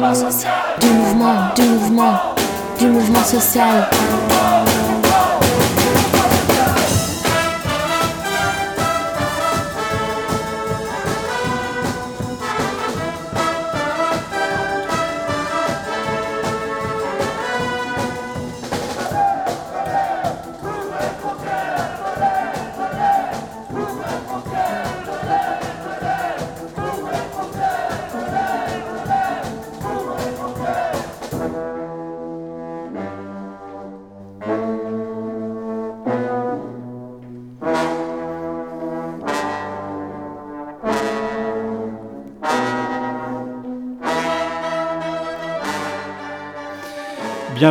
Du mouvement, du mouvement, du mouvement social.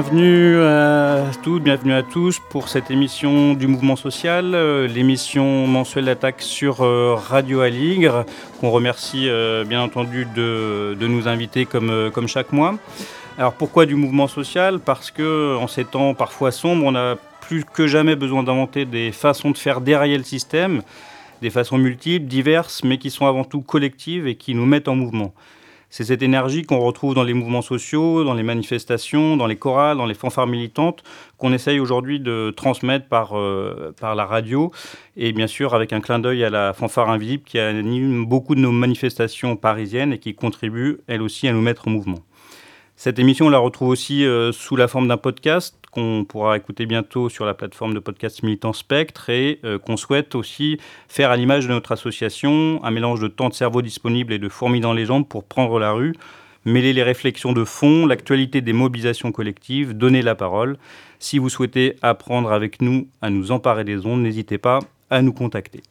Bienvenue à toutes, bienvenue à tous pour cette émission du mouvement social, euh, l'émission mensuelle d'attaque sur euh, Radio Aligre, qu'on remercie euh, bien entendu de, nous inviter comme, comme chaque mois. Alors pourquoi du mouvement social? Parce que en ces temps parfois sombres, on a plus que jamais besoin d'inventer des façons de faire derrière le système, des façons multiples, diverses, mais qui sont avant tout collectives et qui nous mettent en mouvement. C'est cette énergie qu'on retrouve dans les mouvements sociaux, dans les manifestations, dans les chorales, dans les fanfares militantes, qu'on essaye aujourd'hui de transmettre par, euh, par la radio, et bien sûr avec un clin d'œil à la fanfare invisible qui anime beaucoup de nos manifestations parisiennes et qui contribue, elle aussi, à nous mettre en mouvement. Cette émission, on la retrouve aussi euh, sous la forme d'un podcast qu'on pourra écouter bientôt sur la plateforme de podcast Militant Spectre et euh, qu'on souhaite aussi faire à l'image de notre association, un mélange de temps de cerveau disponible et de fourmis dans les jambes pour prendre la rue, mêler les réflexions de fond, l'actualité des mobilisations collectives, donner la parole. Si vous souhaitez apprendre avec nous à nous emparer des ondes, n'hésitez pas à nous contacter.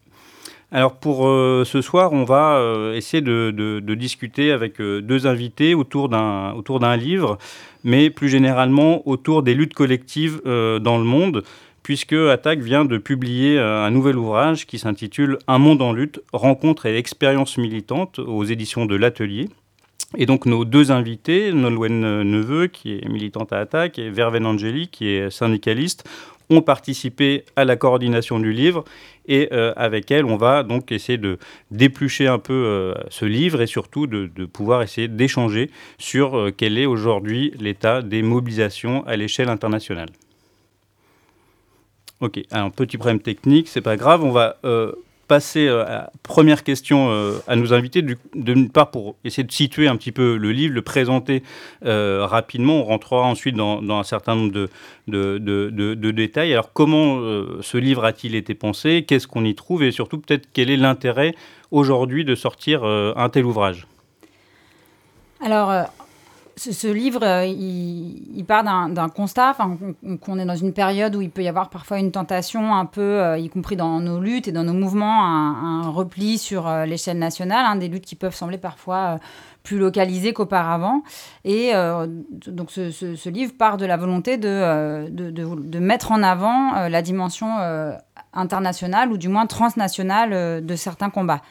Alors pour euh, ce soir, on va euh, essayer de, discuter avec euh, deux invités autour d'un livre, mais plus généralement autour des luttes collectives dans le monde, puisque Attaque vient de publier un nouvel ouvrage qui s'intitule Un monde en lutte, rencontres et expériences militantes aux éditions de l'Atelier. Et donc nos deux invités, Nolwenn Neveu, qui est militante à Attaque, et Verven Angeli, qui est syndicaliste, ont participé à la coordination du livre et euh, avec elle, on va donc essayer de déplucher un peu euh, ce livre et surtout de, pouvoir essayer d'échanger sur euh, quel est aujourd'hui l'état des mobilisations à l'échelle internationale. Ok, un petit problème technique, c'est pas grave, on va passer euh, à la première question euh, à nos invités, d'une part pour essayer de situer un petit peu le livre, le présenter euh, rapidement. On rentrera ensuite dans, un certain nombre de, de, détails. Alors comment ce livre a-t-il été pensé? Qu'est-ce qu'on y trouve? Et surtout peut-être quel est l'intérêt aujourd'hui de sortir un tel ouvrage? Alors, ce, livre, euh, il, part d'un constat, qu'on est dans une période où il peut y avoir parfois une tentation un peu, euh, y compris dans nos luttes et dans nos mouvements, un, repli sur euh, l'échelle nationale, hein, des luttes qui peuvent sembler parfois plus localisées qu'auparavant. Et donc ce, livre part de la volonté de, de mettre en avant la dimension internationale ou du moins transnationale de certains combats.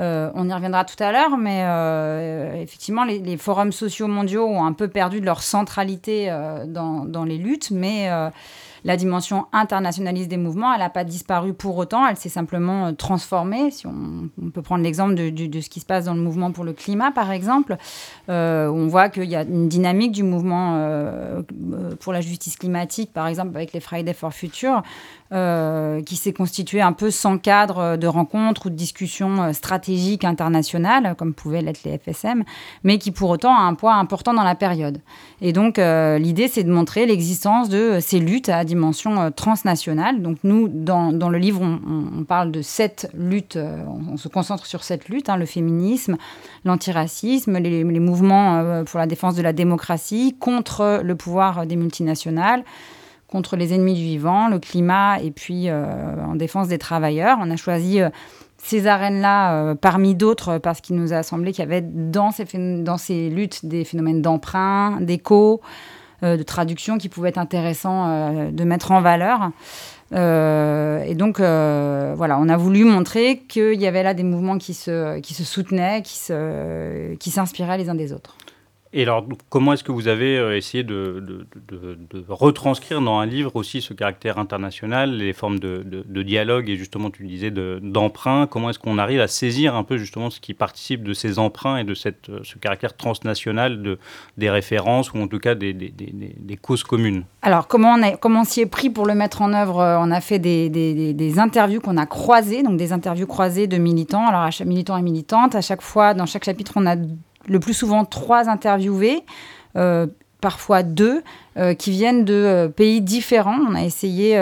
Euh, on y reviendra tout à l'heure, mais euh, effectivement, les, forums sociaux mondiaux ont un peu perdu de leur centralité euh, dans, les luttes, mais la dimension internationaliste des mouvements, elle n'a pas disparu pour autant, elle s'est simplement transformée. Si on, peut prendre l'exemple de, ce qui se passe dans le mouvement pour le climat, par exemple, on voit qu'il y a une dynamique du mouvement pour la justice climatique, par exemple, avec les Fridays for Future, euh, qui s'est constitué un peu sans cadre de rencontres ou de discussions euh, stratégiques internationales, comme pouvaient l'être les FSM, mais qui pour autant a un poids important dans la période. Et donc euh, l'idée, c'est de montrer l'existence de ces luttes à transnationale. Donc nous, dans, dans le livre, on, parle de sept luttes, on, se concentre sur sept luttes, hein, le féminisme, l'antiracisme, les, mouvements pour la défense de la démocratie, contre le pouvoir des multinationales, contre les ennemis du vivant, le climat et puis euh, en défense des travailleurs. On a choisi euh, ces arènes-là euh, parmi d'autres parce qu'il nous a semblé qu'il y avait dans ces, dans ces luttes des phénomènes d'emprunt, d'écho, de traduction qui pouvaient être intéressants de mettre en valeur. et donc, voilà, on a voulu montrer qu'il y avait là des mouvements qui se, qui se soutenaient, qui s'inspiraient qui les uns des autres. Et alors, comment est-ce que vous avez euh, essayé de, retranscrire dans un livre aussi ce caractère international, les formes de, dialogue et justement, tu disais, d'emprunt? Comment est-ce qu'on arrive à saisir un peu justement ce qui participe de ces emprunts et de cette, euh, ce caractère transnational de, des références ou en tout cas des, causes communes? Alors, comment on, s'y est pris pour le mettre en œuvre? Euh, On a fait des, interviews qu'on a croisées, donc des interviews croisées de militants. Alors, à chaque militant et militante, à chaque fois, dans chaque chapitre, on a le plus souvent trois interviewés, euh, parfois deux, euh, qui viennent de euh, pays différents. On a essayé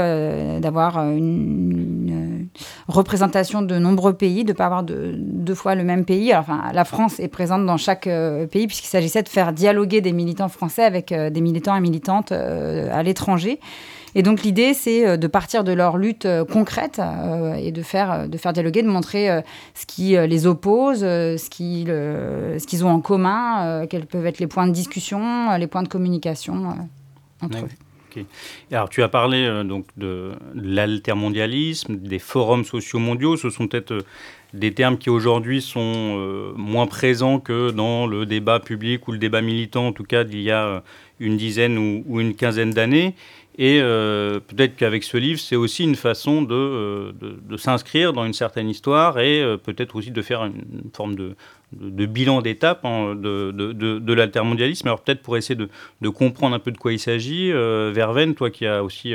d'avoir une, représentation de nombreux pays, de ne pas avoir deux fois le même pays. la France est présente dans chaque pays puisqu'il s'agissait de faire dialoguer des militants français avec des militants et militantes à l'étranger. Et donc l'idée, c'est euh, de partir de leur lutte euh, concrète euh, et de faire, de faire dialoguer, de montrer ce qui les oppose, ce qu'ils ce qu'ils ont en commun, quels peuvent être les points de discussion, les points de communication entre eux. Alors, tu as parlé donc de, l'altermondialisme, des forums sociaux mondiaux. Ce sont peut-être des termes qui aujourd'hui sont moins présents que dans le débat public ou le débat militant, en tout cas d'il y a une dizaine ou une quinzaine d'années. Et euh, peut-être qu'avec ce livre, c'est aussi une façon de, euh, s'inscrire dans une certaine histoire et euh, peut-être aussi de faire une, forme de, bilan d'étape de, l'altermondialisme. Alors peut-être pour essayer de, comprendre un peu de quoi il s'agit, Verven, toi qui as aussi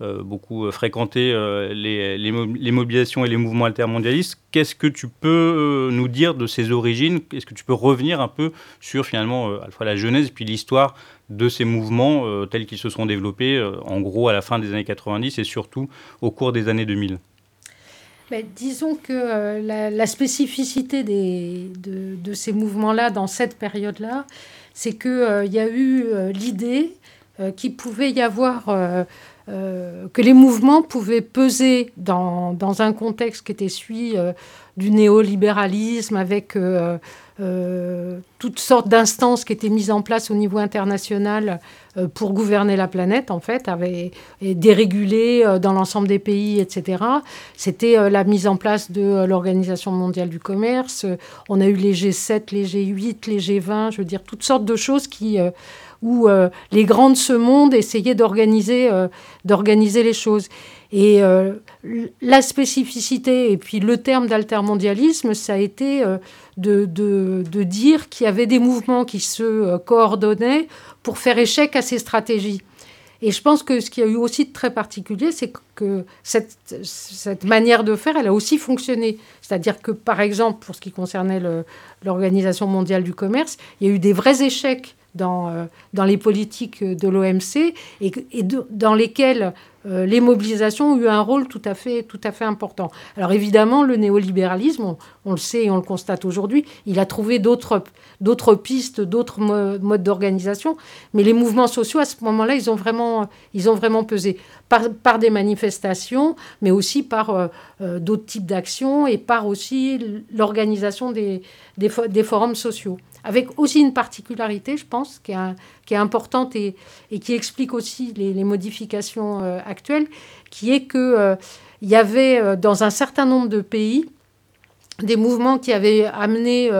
beaucoup fréquenté les, mobilisations et les mouvements altermondialistes, qu'est-ce que tu peux nous dire de ces origines? Est-ce que tu peux revenir un peu sur finalement à la fois la genèse et puis l'histoire de ces mouvements euh, tels qu'ils se sont développés euh, en gros à la fin des années 90 et surtout au cours des années 2000 ben, disons que euh, la, spécificité de, ces mouvements-là dans cette période-là, c'est qu'il y a eu l'idée qu'il pouvait y avoir, que les mouvements pouvaient peser dans, dans un contexte qui était celui du néolibéralisme avec euh, toutes sortes d'instances qui étaient mises en place au niveau international euh, pour gouverner la planète, en fait, avaient dérégulé euh, dans l'ensemble des pays, etc. C'était la mise en place de l'Organisation mondiale du commerce. on a eu les G7, les G8, les G20, je veux dire, toutes sortes de choses qui où les grands de ce monde essayaient d'organiser d'organiser les choses. Et la spécificité et puis le terme d'altermondialisme, ça a été de, de, dire qu'il y avait des mouvements qui se euh, coordonnaient pour faire échec à ces stratégies. Et je pense que ce qui a eu aussi de très particulier, c'est que cette, manière de faire, elle a aussi fonctionné. C'est-à-dire que, par exemple, pour ce qui concernait l'Organisation mondiale du commerce, il y a eu des vrais échecs dans, euh, les politiques de l'OMC et, et dans lesquels euh, les mobilisations ont eu un rôle tout à fait, tout à fait important. Alors évidemment, le néolibéralisme, on, le sait et on le constate aujourd'hui, il a trouvé d'autres, pistes, d'autres modes d'organisation, mais les mouvements sociaux, à ce moment-là, ils ont vraiment, ils ont vraiment pesé. Par, des manifestations, mais aussi par euh, euh, d'autres types d'actions et par aussi l'organisation des forums sociaux avec aussi une particularité, je pense, qui est, importante et, qui explique aussi les, modifications euh, actuelles, qui est qu'il euh, il y avait euh, dans un certain nombre de pays des mouvements qui avaient amené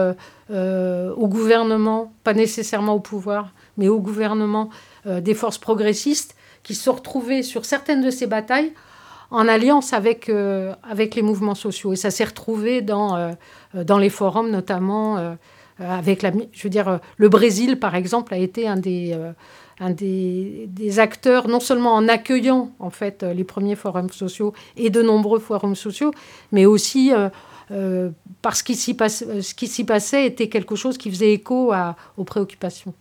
au gouvernement, pas nécessairement au pouvoir, mais au gouvernement, des forces progressistes qui se retrouvaient sur certaines de ces batailles en alliance avec, les mouvements sociaux. Et ça s'est retrouvé dans, les forums, notamment euh, dire, euh, le Brésil, par exemple, a été un des, euh, acteurs, non seulement en accueillant en fait les premiers forums sociaux et de nombreux forums sociaux, mais aussi parce que ce qui s'y passait était quelque chose qui faisait écho aux préoccupations.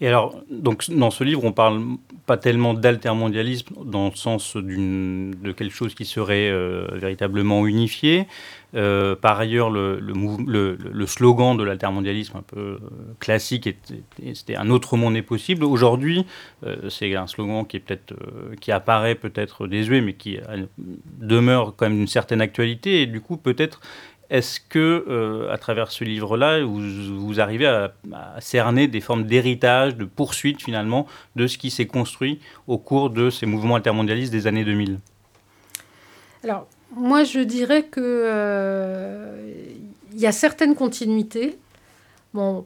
Et alors, donc, dans ce livre, on parle pas tellement d'altermondialisme dans le sens de quelque chose qui serait véritablement unifié, euh, par ailleurs, le, le, slogan de l'altermondialisme un peu euh, classique, c'était un autre monde est possible. Aujourd'hui, euh, c'est un slogan qui, peut-être, qui apparaît peut-être désuet, mais qui demeure quand même d'une certaine actualité. Et du coup, peut-être, est-ce que, à travers ce livre-là, vous, arrivez à, cerner des formes d'héritage, de poursuite finalement, de ce qui s'est construit au cours de ces mouvements altermondialistes des années 2000 Alors, moi, je dirais que euh, il y a certaines continuités.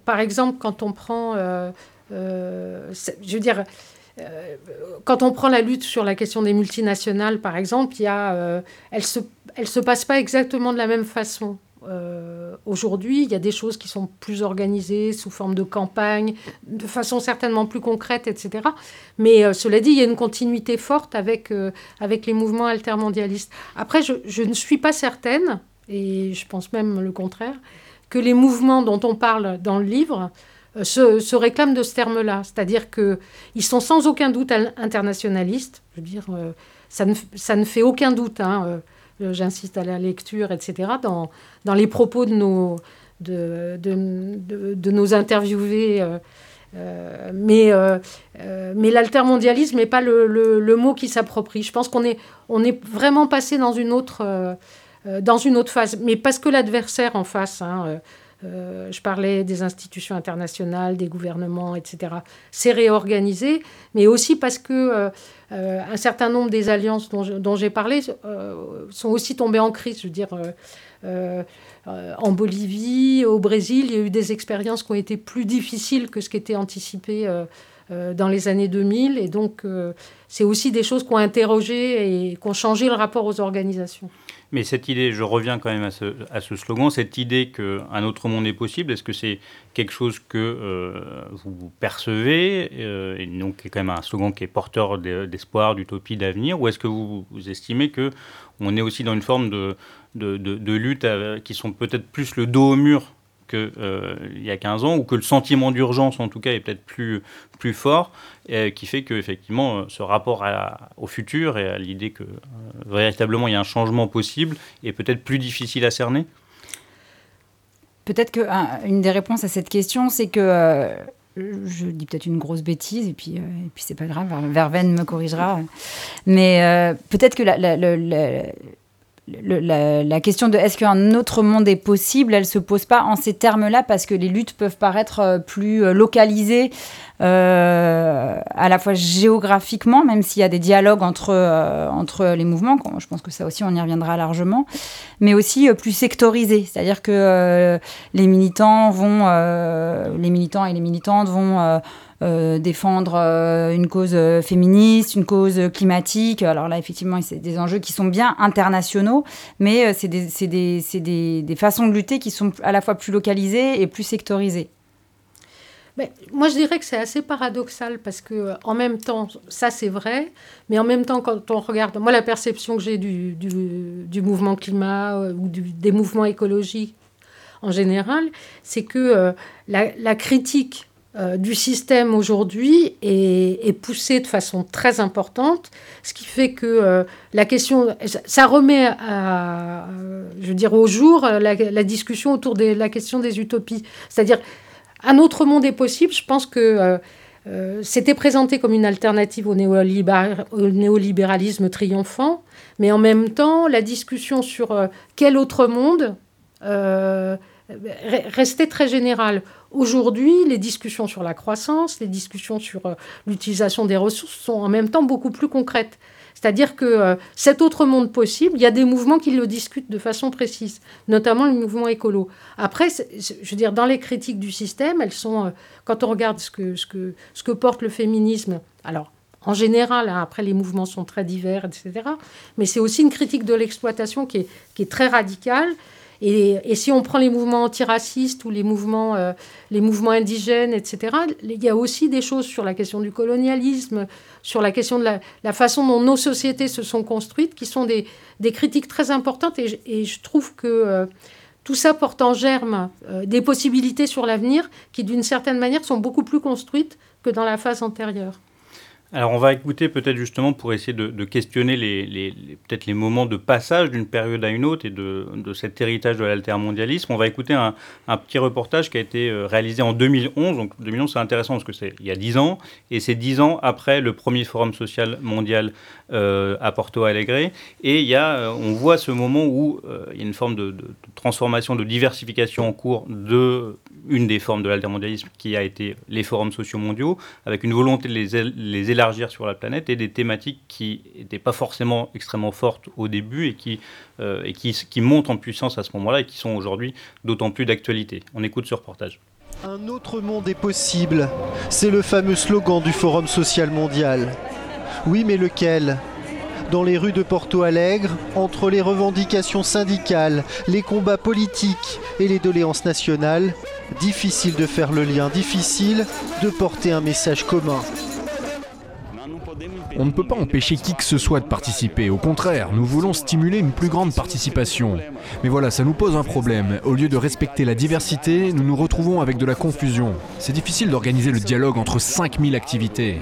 Par exemple, quand on prend, euh, euh, je veux dire, euh, quand on prend la lutte sur la question des multinationales, par exemple, il y a, elle se, elle se passe pas exactement de la même façon. Aujourd'hui, il y a des choses qui sont plus organisées sous forme de campagne, de façon certainement plus concrète, etc. Mais cela dit, il y a une continuité forte avec, avec les mouvements altermondialistes. Après, je ne suis pas certaine, et je pense même le contraire, que les mouvements dont on parle dans le livre euh, se, réclament de ce terme-là. C'est-à-dire qu'ils sont sans aucun doute internationalistes. Je veux dire, euh, ça, ne, ça ne fait aucun doute, hein, euh, j'insiste à la lecture, etc., dans, dans les propos de nos, de, de, nos interviewés. mais mais l'altermondialisme n'est pas le, le, mot qui s'approprie. Je pense qu'on est, on est vraiment passé dans une autre dans une autre phase. Mais parce que l'adversaire en face, hein, euh, euh, je parlais des institutions internationales, des gouvernements, etc., s'est réorganisé, mais aussi parce que un certain nombre des alliances dont, j'ai parlé sont aussi tombées en crise. Je veux dire, en Bolivie, au Brésil, il y a eu des expériences qui ont été plus difficiles que ce qui était anticipé dans les années 2000. Et donc, c'est aussi des choses qui ont interrogé et qui ont changé le rapport aux organisations. Mais cette idée, je reviens quand même à ce, slogan, cette idée qu'un autre monde est possible, est-ce que c'est quelque chose que euh, vous percevez, euh, et donc qui est quand même un slogan qui est porteur d'espoir, d'utopie, d'avenir, ou est-ce que vous, estimez que on est aussi dans une forme de lutte euh, qui sont peut-être plus le dos au mur qu'il euh, y a 15 ans, ou que le sentiment d'urgence, en tout cas, est peut-être plus, plus fort, et, qui fait qu'effectivement, euh, ce rapport au futur et à l'idée que euh, véritablement il y a un changement possible est peut-être plus difficile à cerner? Peut-être qu'une des réponses à cette question, c'est que je dis peut-être une grosse bêtise et puis, et puis c'est pas grave, Verveine me corrigera. Mais peut-être que la, question de est-ce qu'un autre monde est possible, elle se pose pas en ces termes-là parce que les luttes peuvent paraître euh, plus euh, localisées euh, à la fois géographiquement, même s'il y a des dialogues entre, entre les mouvements, je pense que ça aussi on y reviendra largement, mais aussi plus sectorisées, c'est-à-dire que les militants vont, les militants et les militantes vont euh, défendre euh, une cause euh, féministe, une cause climatique. Alors là, effectivement, c'est des enjeux qui sont bien internationaux, mais c'est des, des, des, des, façons de lutter qui sont à la fois plus localisées et plus sectorisées. Mais moi, je dirais que c'est assez paradoxal parce que, en même temps, ça c'est vrai, mais en même temps, quand on regarde, moi, la perception que j'ai du, du, du, mouvement climat ou des mouvements écologiques en général, c'est que la, la, critique du système aujourd'hui est, poussée de façon très importante, ce qui fait que euh, la question, ça remet à, je veux dire, au jour la, discussion autour de la question des utopies. C'est-à-dire, un autre monde est possible. Je pense que euh, c'était présenté comme une alternative au, néolibéralisme triomphant, mais en même temps, la discussion sur quel autre monde restait très générale. Aujourd'hui, les discussions sur la croissance, les discussions sur euh, l'utilisation des ressources sont en même temps beaucoup plus concrètes. C'est-à-dire que euh, cet autre monde possible, il y a des mouvements qui le discutent de façon précise, notamment le mouvement écolo. Après, je veux dire, dans les critiques du système, elles sont, euh, quand on regarde ce que, ce, que, ce que porte le féminisme, alors en général, hein, après les mouvements sont très divers, etc., mais c'est aussi une critique de l'exploitation qui est, qui est très radicale et, si on prend les mouvements antiracistes ou les mouvements, euh, les mouvements indigènes, etc., il y a aussi des choses sur la question du colonialisme, sur la question de la, façon dont nos sociétés se sont construites, qui sont des, critiques très importantes. Et, je trouve que euh, tout ça porte en germe euh, des possibilités sur l'avenir qui, d'une certaine manière, sont beaucoup plus construites que dans la phase antérieure. Alors on va écouter peut-être justement pour essayer de, questionner les, peut-être les moments de passage d'une période à une autre et de, cet héritage de l'altermondialisme. On va écouter un, petit reportage qui a été euh, réalisé en 2011. Donc 2011 c'est intéressant parce que c'est il y a dix ans et c'est dix ans après le premier forum social mondial euh, à Porto Alegre. Et il y a, euh, on voit ce moment où il y a une forme de transformation, de diversification en cours de une des formes de l'altermondialisme qui a été les forums sociaux mondiaux, avec une volonté de les, élargir sur la planète et des thématiques qui n'étaient pas forcément extrêmement fortes au début et qui, euh, qui, montent en puissance à ce moment-là et qui sont aujourd'hui d'autant plus d'actualité. On écoute ce reportage. Un autre monde est possible. C'est le fameux slogan du Forum social mondial. Oui, mais lequel? Dans les rues de Porto Alegre, entre les revendications syndicales, les combats politiques et les doléances nationales, difficile de faire le lien, difficile de porter un message commun. On ne peut pas empêcher qui que ce soit de participer. Au contraire, nous voulons stimuler une plus grande participation. Mais voilà, ça nous pose un problème. Au lieu de respecter la diversité, nous nous retrouvons avec de la confusion. C'est difficile d'organiser le dialogue entre 5000 activités.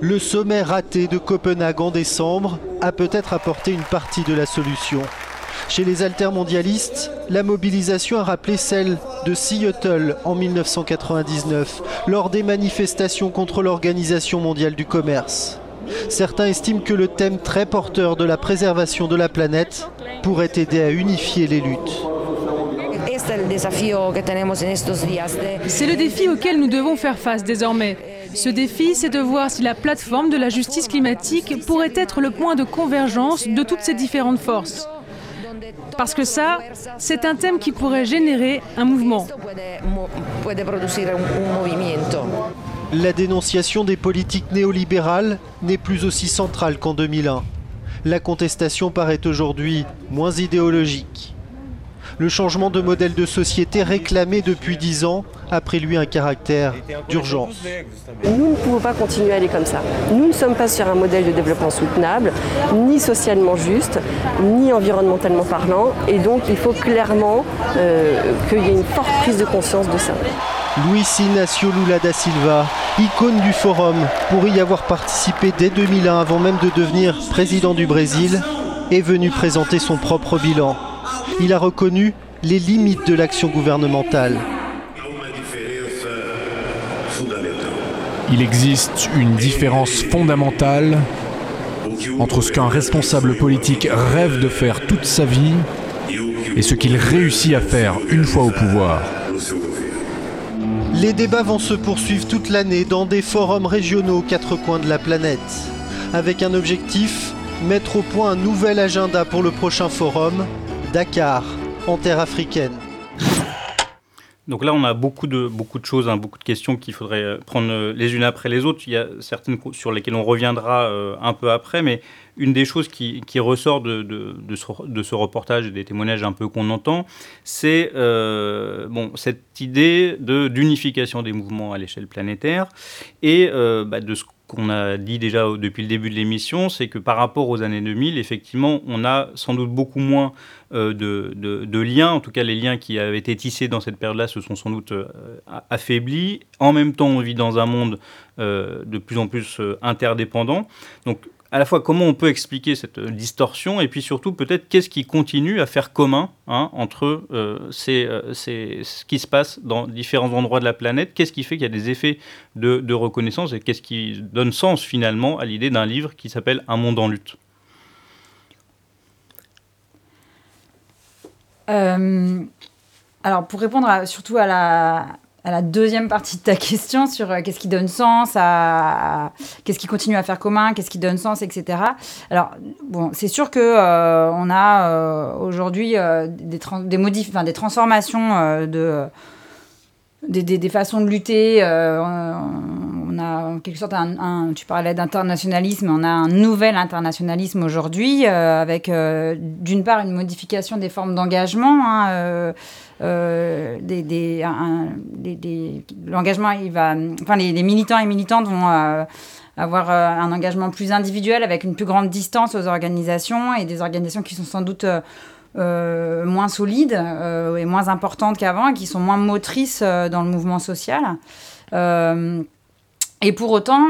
Le sommet raté de Copenhague en décembre a peut-être apporté une partie de la solution. Chez les altermondialistes, la mobilisation a rappelé celle de Seattle en 1999, lors des manifestations contre l'Organisation mondiale du commerce. Certains estiment que le thème très porteur de la préservation de la planète pourrait aider à unifier les luttes. C'est le défi auquel nous devons faire face désormais. Ce défi, c'est de voir si la plateforme de la justice climatique pourrait être le point de convergence de toutes ces différentes forces. Parce que ça, c'est un thème qui pourrait générer un mouvement. La dénonciation des politiques néolibérales n'est plus aussi centrale qu'en 2001. La contestation paraît aujourd'hui moins idéologique. Le changement de modèle de société réclamé depuis dix ans a pris lui un caractère d'urgence. Nous ne pouvons pas continuer à aller comme ça. Nous ne sommes pas sur un modèle de développement soutenable, ni socialement juste, ni environnementalement parlant, et donc il faut clairement euh, qu'il y ait une forte prise de conscience de ça. Luis Inácio Lula da Silva, icône du forum, pour y avoir participé dès 2001 avant même de devenir président du Brésil, est venu présenter son propre bilan il a reconnu les limites de l'action gouvernementale. Il existe une différence fondamentale entre ce qu'un responsable politique rêve de faire toute sa vie et ce qu'il réussit à faire une fois au pouvoir. Les débats vont se poursuivre toute l'année dans des forums régionaux aux quatre coins de la planète, avec un objectif, mettre au point un nouvel agenda pour le prochain forum, Dakar, en terre africaine. Donc là, on a beaucoup de, choses, hein, beaucoup de questions qu'il faudrait euh, prendre euh, les unes après les autres. Il y a certaines sur lesquelles on reviendra euh, un peu après, mais une des choses qui, ressort de, ce, reportage et des témoignages un peu qu'on entend, c'est cette idée d'unification des mouvements à l'échelle planétaire et bah, de ce qu'on a dit déjà depuis le début de l'émission, c'est que par rapport aux années 2000, effectivement, on a sans doute beaucoup moins euh, de, liens. En tout cas, les liens qui avaient été tissés dans cette période-là se sont sans doute euh, affaiblis. En même temps, on vit dans un monde euh, de plus en plus interdépendant. Donc, à la fois comment on peut expliquer cette euh, distorsion et puis surtout peut-être qu'est-ce qui continue à faire commun hein, entre euh, euh, ce qui se passe dans différents endroits de la planète, qu'est-ce qui fait qu'il y a des effets de, reconnaissance et qu'est-ce qui donne sens finalement à l'idée d'un livre qui s'appelle Un monde en lutte? alors pour répondre surtout à la, à la deuxième partie de ta question sur euh, qu'est-ce qui donne sens, à, qu'est-ce qui continue à faire commun, qu'est-ce qui donne sens, etc. Alors, bon, c'est sûr que euh, on a euh, aujourd'hui des, des, modif des transformations de, des, des, façons de lutter. on a en quelque sorte un, tu parlais d'internationalisme, on a un nouvel internationalisme aujourd'hui avec d'une part une modification des formes d'engagement. Hein, euh, des, l'engagement, il va, enfin, les, militants et militantes vont euh, avoir euh, un engagement plus individuel avec une plus grande distance aux organisations et des organisations qui sont sans doute moins solides et moins importantes qu'avant qui sont moins motrices dans le mouvement social. et pour autant,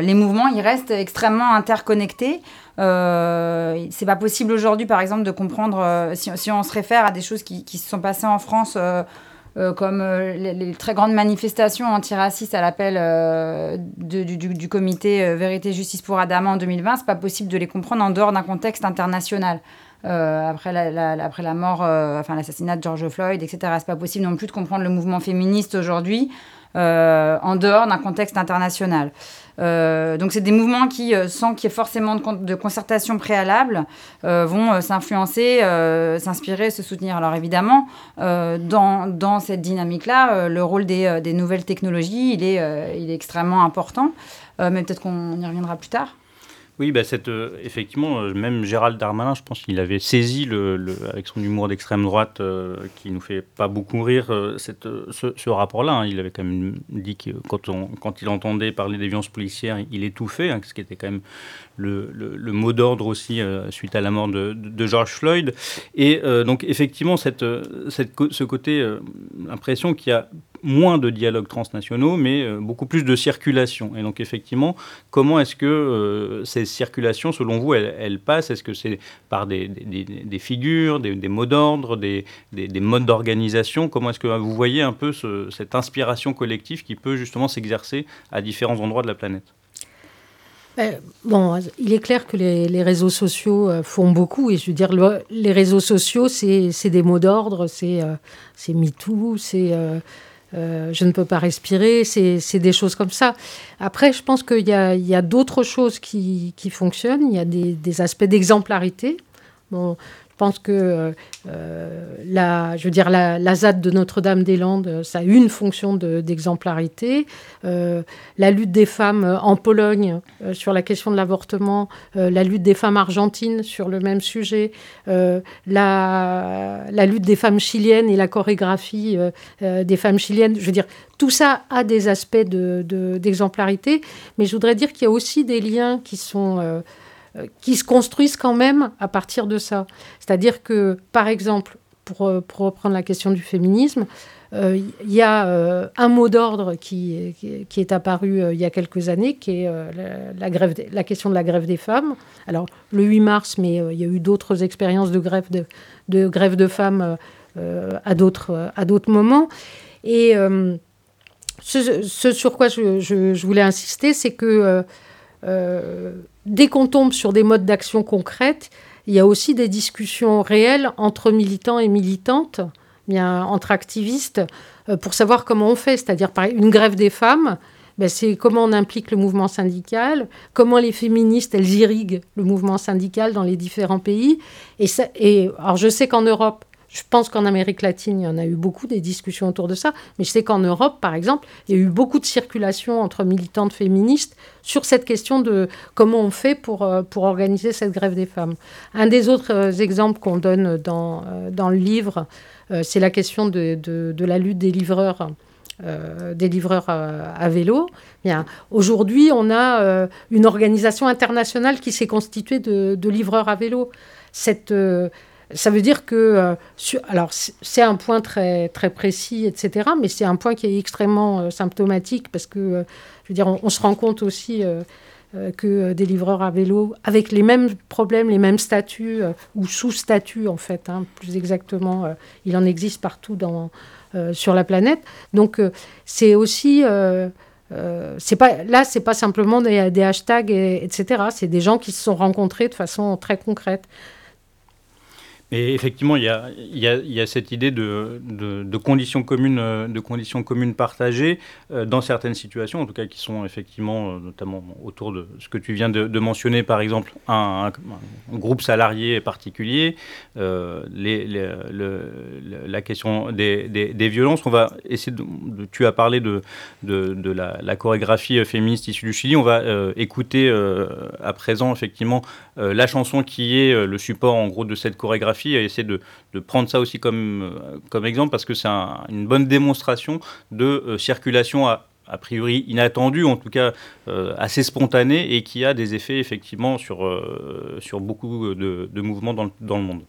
les mouvements, ils restent extrêmement interconnectés. Euh, c'est pas possible aujourd'hui, par exemple, de comprendre, euh, si, on se réfère à des choses qui, se sont passées en France, euh, comme les, très grandes manifestations antiracistes à l'appel du, comité Vérité Justice pour Adama en 2020, c'est pas possible de les comprendre en dehors d'un contexte international. Après, la, après la mort, enfin l'assassinat de George Floyd, etc. C'est pas possible non plus de comprendre le mouvement féministe aujourd'hui en dehors d'un contexte international. donc c'est des mouvements qui, sans qu'il y ait forcément de, concertation préalable, vont s'influencer, s'inspirer, se soutenir. Alors évidemment, dans, cette dynamique-là, le rôle des, nouvelles technologies, il est extrêmement important. mais peut-être qu'on y reviendra plus tard. Oui, bah cette, euh, effectivement, euh, même Gérald Darmanin, je pense qu'il avait saisi, le, avec son humour d'extrême droite, euh, qui nous fait pas beaucoup rire, cette, ce, rapport-là. Hein. Il avait quand même dit que quand, on, quand il entendait parler des violences policières, il étouffait, hein, ce qui était quand même le, le, mot d'ordre aussi suite à la mort de, de George Floyd. Et donc, effectivement, cette, cette, ce côté, l'impression qu'il y a moins de dialogues transnationaux, mais euh, beaucoup plus de circulation. Et donc effectivement, comment est-ce que euh, ces circulations, selon vous, elles, passent? Est-ce que c'est par des, figures, des, mots d'ordre, des, modes d'organisation? Comment est-ce que vous voyez un peu cette inspiration collective qui peut justement s'exercer à différents endroits de la planète? Ben, bon, il est clair que les, réseaux sociaux euh, font beaucoup. Et je veux dire, les réseaux sociaux, c'est des mots d'ordre, c'est MeToo, c'est euh, je ne peux pas respirer, c'est des choses comme ça. Après, je pense qu'il y a, d'autres choses qui, fonctionnent, il y a des, aspects d'exemplarité. Je pense que euh, euh, la, je veux dire, la, ZAD de Notre-Dame-des-Landes, ça a une fonction d'exemplarité. Euh, la lutte des femmes en Pologne sur la question de l'avortement, la lutte des femmes argentines sur le même sujet, la, lutte des femmes chiliennes et la chorégraphie des femmes chiliennes. Je veux dire, tout ça a des aspects d'exemplarité, de, mais je voudrais dire qu'il y a aussi des liens qui sont euh, qui se construisent quand même à partir de ça. C'est-à-dire que, par exemple, pour, euh, reprendre la question du féminisme, euh, il y a un mot d'ordre qui, qui, est apparu il y a quelques années, qui est la, grève la question de la grève des femmes. Alors, le 8 mars, mais il y a eu d'autres expériences de grève de, grève de femmes à d'autres moments. Et ce, sur quoi je, je voulais insister, c'est que dès qu'on tombe sur des modes d'action concrètes, il y a aussi des discussions réelles entre militants et militantes, bien, entre activistes, euh, pour savoir comment on fait. C'est-à-dire, une grève des femmes, ben, c'est comment on implique le mouvement syndical, comment les féministes, elles irriguent le mouvement syndical dans les différents pays. Et, et alors, je sais qu'en Europe, je pense qu'en Amérique latine, il y en a eu beaucoup des discussions autour de ça, mais je sais qu'en Europe, par exemple, il y a eu beaucoup de circulation entre militantes féministes sur cette question de comment on fait pour, euh, pour organiser cette grève des femmes. Un des autres euh, exemples qu'on donne dans, euh, dans le livre, c'est la question de, de, la lutte des livreurs. des livreurs à, vélo. Aujourd'hui, on a une organisation internationale qui s'est constituée de, de, livreurs à vélo. Cette, ça veut dire que, euh, alors c'est un point très, très précis, etc., mais c'est un point qui est extrêmement euh, symptomatique parce que, euh, je veux dire, on, se rend compte aussi que des livreurs à vélo, avec les mêmes problèmes, les mêmes statuts, ou sous-statuts en fait, hein, plus exactement, il en existe partout sur la planète. Donc c'est aussi... c'est pas, là, c'est pas simplement des hashtags, etc. C'est des gens qui se sont rencontrés de façon très concrète. Et effectivement, il y a, cette idée de, conditions communes, euh, de conditions communes partagées euh, dans certaines situations, en tout cas qui sont effectivement, euh, notamment autour de ce que tu viens de, mentionner, par exemple, un, groupe salarié particulier, le, la question des, violences. On va essayer tu as parlé de, de, la, la, chorégraphie féministe issue du Chili. On va écouter à présent effectivement la chanson qui est le support en gros de cette chorégraphie à essayer de, prendre ça aussi comme, euh, exemple parce que c'est une bonne démonstration de euh, circulation a priori inattendue, en tout cas euh, assez spontanée, et qui a des effets effectivement sur beaucoup de, mouvements dans le monde.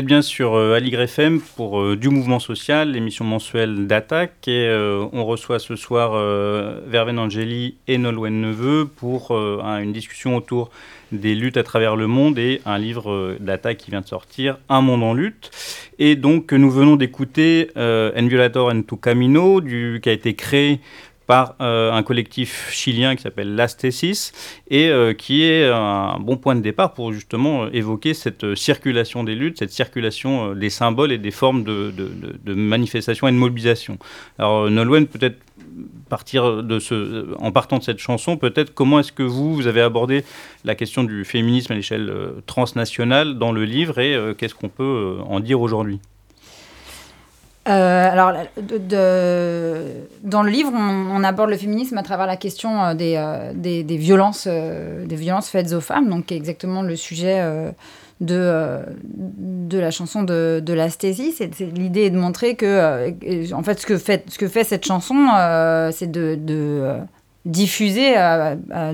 Êtes bien sur euh, Aligre FM pour euh, du mouvement social, l'émission mensuelle d'attaque. Et euh, on reçoit ce soir euh, Verven Angeli et Nolwenn Neveu pour un- une discussion autour des luttes à travers le monde et un livre d'attaque qui vient de sortir, Un monde en lutte. Et donc nous venons d'écouter En Violator en tu Camino, qui a été créé par euh, un collectif chilien qui s'appelle L'Astésis et euh, qui est un bon point de départ pour justement euh, évoquer cette circulation des luttes, cette circulation des symboles et des formes de, manifestation et de mobilisation. Alors Nolwenn, peut-être partir de ce, en partant de cette chanson, peut-être comment est-ce que vous, vous avez abordé la question du féminisme à l'échelle transnationale dans le livre et qu'est-ce qu'on peut en dire aujourd'hui? Euh, alors, dans le livre, on, aborde le féminisme à travers la question euh, des, euh, des, des violences, des violences faites aux femmes, donc qui est exactement le sujet de, de la chanson de, de l'asthésie. L'idée est de montrer que, en fait, ce que fait, ce que fait cette chanson, c'est de, diffuser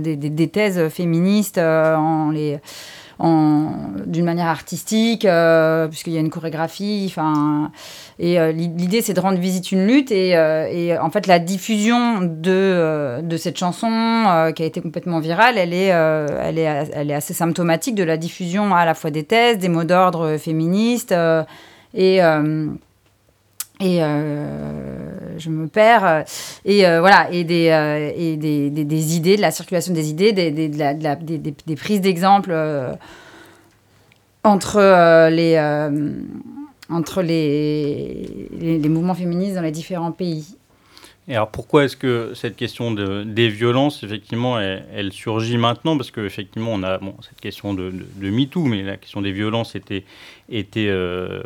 des, des- thèses féministes en les d'une manière artistique, euh, puisqu'il y a une chorégraphie. Enfin, et euh, l'i- l'idée, c'est de rendre visite une lutte. Et, euh, en fait, la diffusion de, de cette chanson, qui a été complètement virale, elle est, elle, est, elle est assez symptomatique de la diffusion à la fois des thèses, des mots d'ordre féministes. et. Et euh, je me perds. Et euh, voilà, et, des, euh, et des, des, idées, de la circulation des idées, des, de des, prises d'exemple euh, entre les. entre les, les, mouvements féministes dans les différents pays. Et alors pourquoi est-ce que cette question de, des violences, effectivement, elle, surgit maintenant? Parce qu'effectivement, on a cette question de, de, de MeToo, mais la question des violences était, était euh,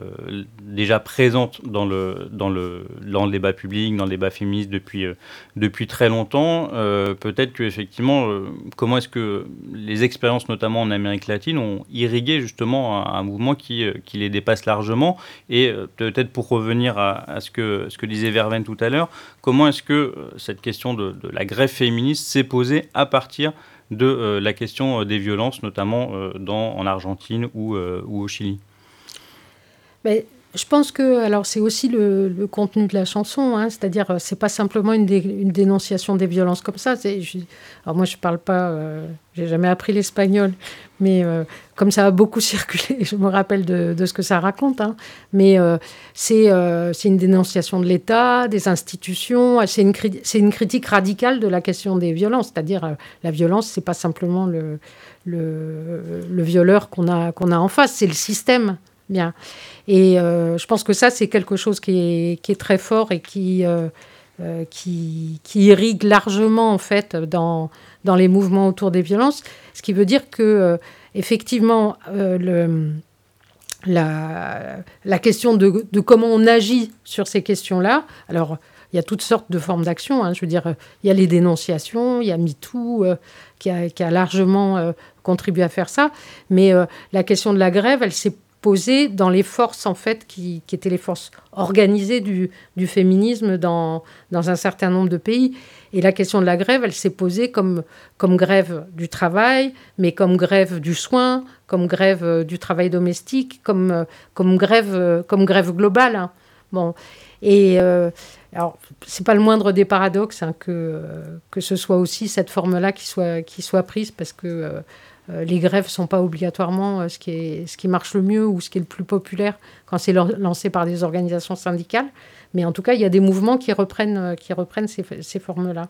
déjà présente dans le, dans, le, dans le débat public, dans le débat féministe depuis, euh, depuis très longtemps. Euh, Peut-être que effectivement, comment est-ce que les expériences, notamment en Amérique latine, ont irrigué justement un, mouvement qui, qui les dépasse largement Et peut-être pour revenir à, ce, que, ce que disait Verven tout à l'heure, comment est-ce que cette question de, la grève féministe s'est posée à partir de la question des violences, notamment en Argentine ou au Chili? Je pense que alors c'est aussi le, contenu de la chanson, hein, c'est-à-dire euh, c'est pas simplement une, dé- une dénonciation des violences comme ça. alors moi je parle pas, euh, j'ai jamais appris l'espagnol, mais euh, comme ça a beaucoup circulé, je me rappelle de, ce que ça raconte. hein. mais euh, c'est une dénonciation de l'État, des institutions. C'est une critique radicale de la question des violences, c'est-à-dire la violence c'est pas simplement le le, le violeur qu'on a qu'on a en face, c'est le système. Et euh, je pense que ça, c'est quelque chose qui est, très fort et qui, euh, euh, qui, qui irrigue largement, en fait, dans, les mouvements autour des violences. Ce qui veut dire que, effectivement, la, question de, comment on agit sur ces questions-là, alors, il y a toutes sortes de formes d'action. hein. Je veux dire, il y a les dénonciations, il y a MeToo qui, a, largement contribué à faire ça. Mais la question de la grève, elle s'est posée dans les forces, en fait, qui, étaient les forces organisées du, du féminisme dans, dans un certain nombre de pays. Et la question de la grève, elle s'est posée comme, comme grève du travail, mais comme grève du soin, comme grève euh, du travail domestique, comme, euh, comme, grève, euh, comme grève globale. hein. Bon. Et euh, alors, c'est pas le moindre des paradoxes hein, que, que ce soit aussi cette forme-là qui soit, qui soit prise, parce que les grèves sont pas obligatoirement euh, ce, qui est, ce qui marche le mieux ou ce qui est le plus populaire quand c'est lan- lancé par des organisations syndicales. Mais en tout cas, il y a des mouvements qui reprennent, euh, qui reprennent ces, ces formes-là.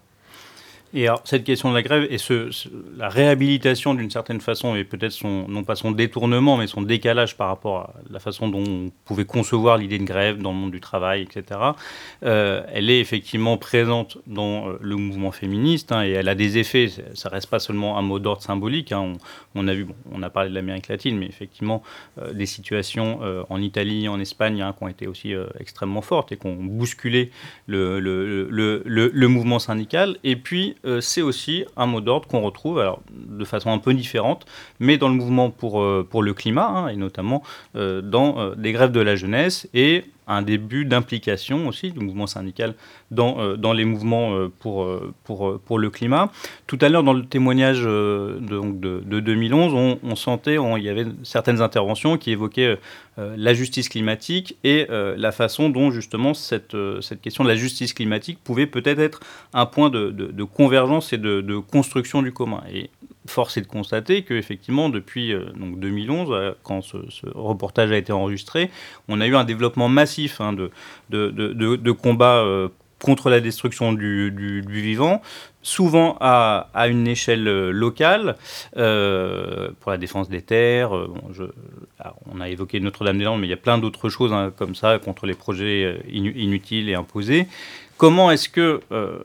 Et alors, cette question de la grève et ce, la réhabilitation d'une certaine façon, et peut-être son, non pas son détournement, mais son décalage par rapport à la façon dont on pouvait concevoir l'idée de grève dans le monde du travail, etc., euh, elle est effectivement présente dans euh, le mouvement féministe hein, et elle a des effets. Ça reste pas seulement un mot d'ordre symbolique. hein. On, a vu, bon, on a parlé de l'Amérique latine, mais effectivement, euh, des situations en Italie, en Espagne, hein, qui ont été aussi extrêmement fortes et qui ont bousculé le, le, le- le mouvement syndical. Et puis, euh, c'est aussi un mot d'ordre qu'on retrouve, de façon un peu différente, mais dans le mouvement pour, euh, le climat, hein, et notamment euh, dans des grèves de la jeunesse et un début d'implication aussi du mouvement syndical dans, dans les mouvements pour, pour, pour le climat. Tout à l'heure, dans le témoignage de, de, 2011, on, on sentait, il y avait certaines interventions qui évoquaient la justice climatique et la façon dont justement cette, cette question de la justice climatique pouvait peut-être être un point de, de convergence et de, construction du commun. Force est de constater qu'effectivement, depuis donc 2011, quand ce, reportage a été enregistré, on a eu un développement massif hein, de, de, de, de, combats contre la destruction du, du, vivant, souvent à, à, une échelle locale, euh, pour la défense des terres. je, on a évoqué Notre-Dame-des-Landes, mais il y a plein d'autres choses hein, comme ça, contre les projets inutiles et imposés. Comment est-ce que, euh,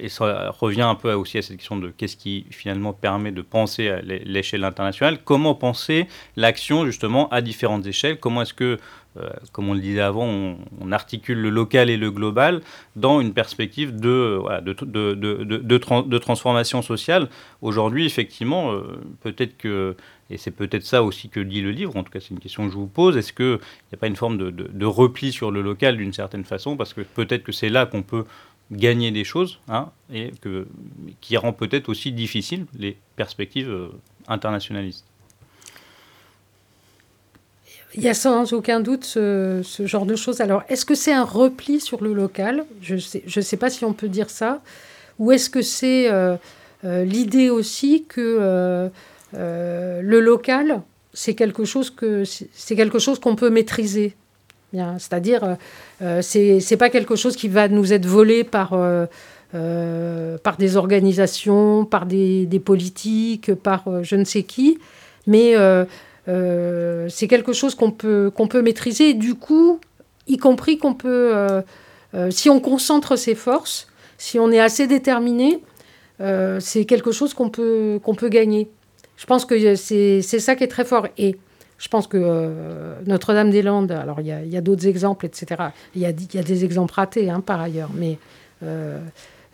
et ça revient un peu aussi à cette question de qu'est-ce qui finalement permet de penser à l'échelle internationale, comment penser l'action justement à différentes échelles? Comment est-ce que, euh, comme on le disait avant, on, articule le local et le global dans une perspective de, transformation sociale? Aujourd'hui, effectivement, euh, peut-être que et c'est peut-être ça aussi que dit le livre, en tout cas c'est une question que je vous pose, est-ce qu'il n'y a pas une forme de, repli sur le local d'une certaine façon, parce que peut-être que c'est là qu'on peut gagner des choses, hein, et qui rend peut-être aussi difficile les perspectives euh, internationalistes. Il y a sans aucun doute ce, genre de choses. Alors, est-ce que c'est un repli sur le local? Je ne sais, pas si on peut dire ça. Ou est-ce que c'est euh, euh, l'idée aussi que le local, c'est quelque chose que c'est quelque chose qu'on peut maîtriser. C'est-à-dire, euh, euh, c'est pas quelque chose qui va nous être volé par par des organisations, par des, des politiques, par je ne sais qui, mais c'est quelque chose qu'on peut qu'on peut maîtriser. Et du coup, y compris qu'on peut, si on concentre ses forces, si on est assez déterminé, c'est quelque chose qu'on peut qu'on peut gagner. Je pense que c'est ça qui est très fort. Et je pense que euh, Notre-Dame-des-Landes, alors il y a, d'autres exemples, etc. Il y a, y a, des exemples ratés, hein, par ailleurs, mais euh,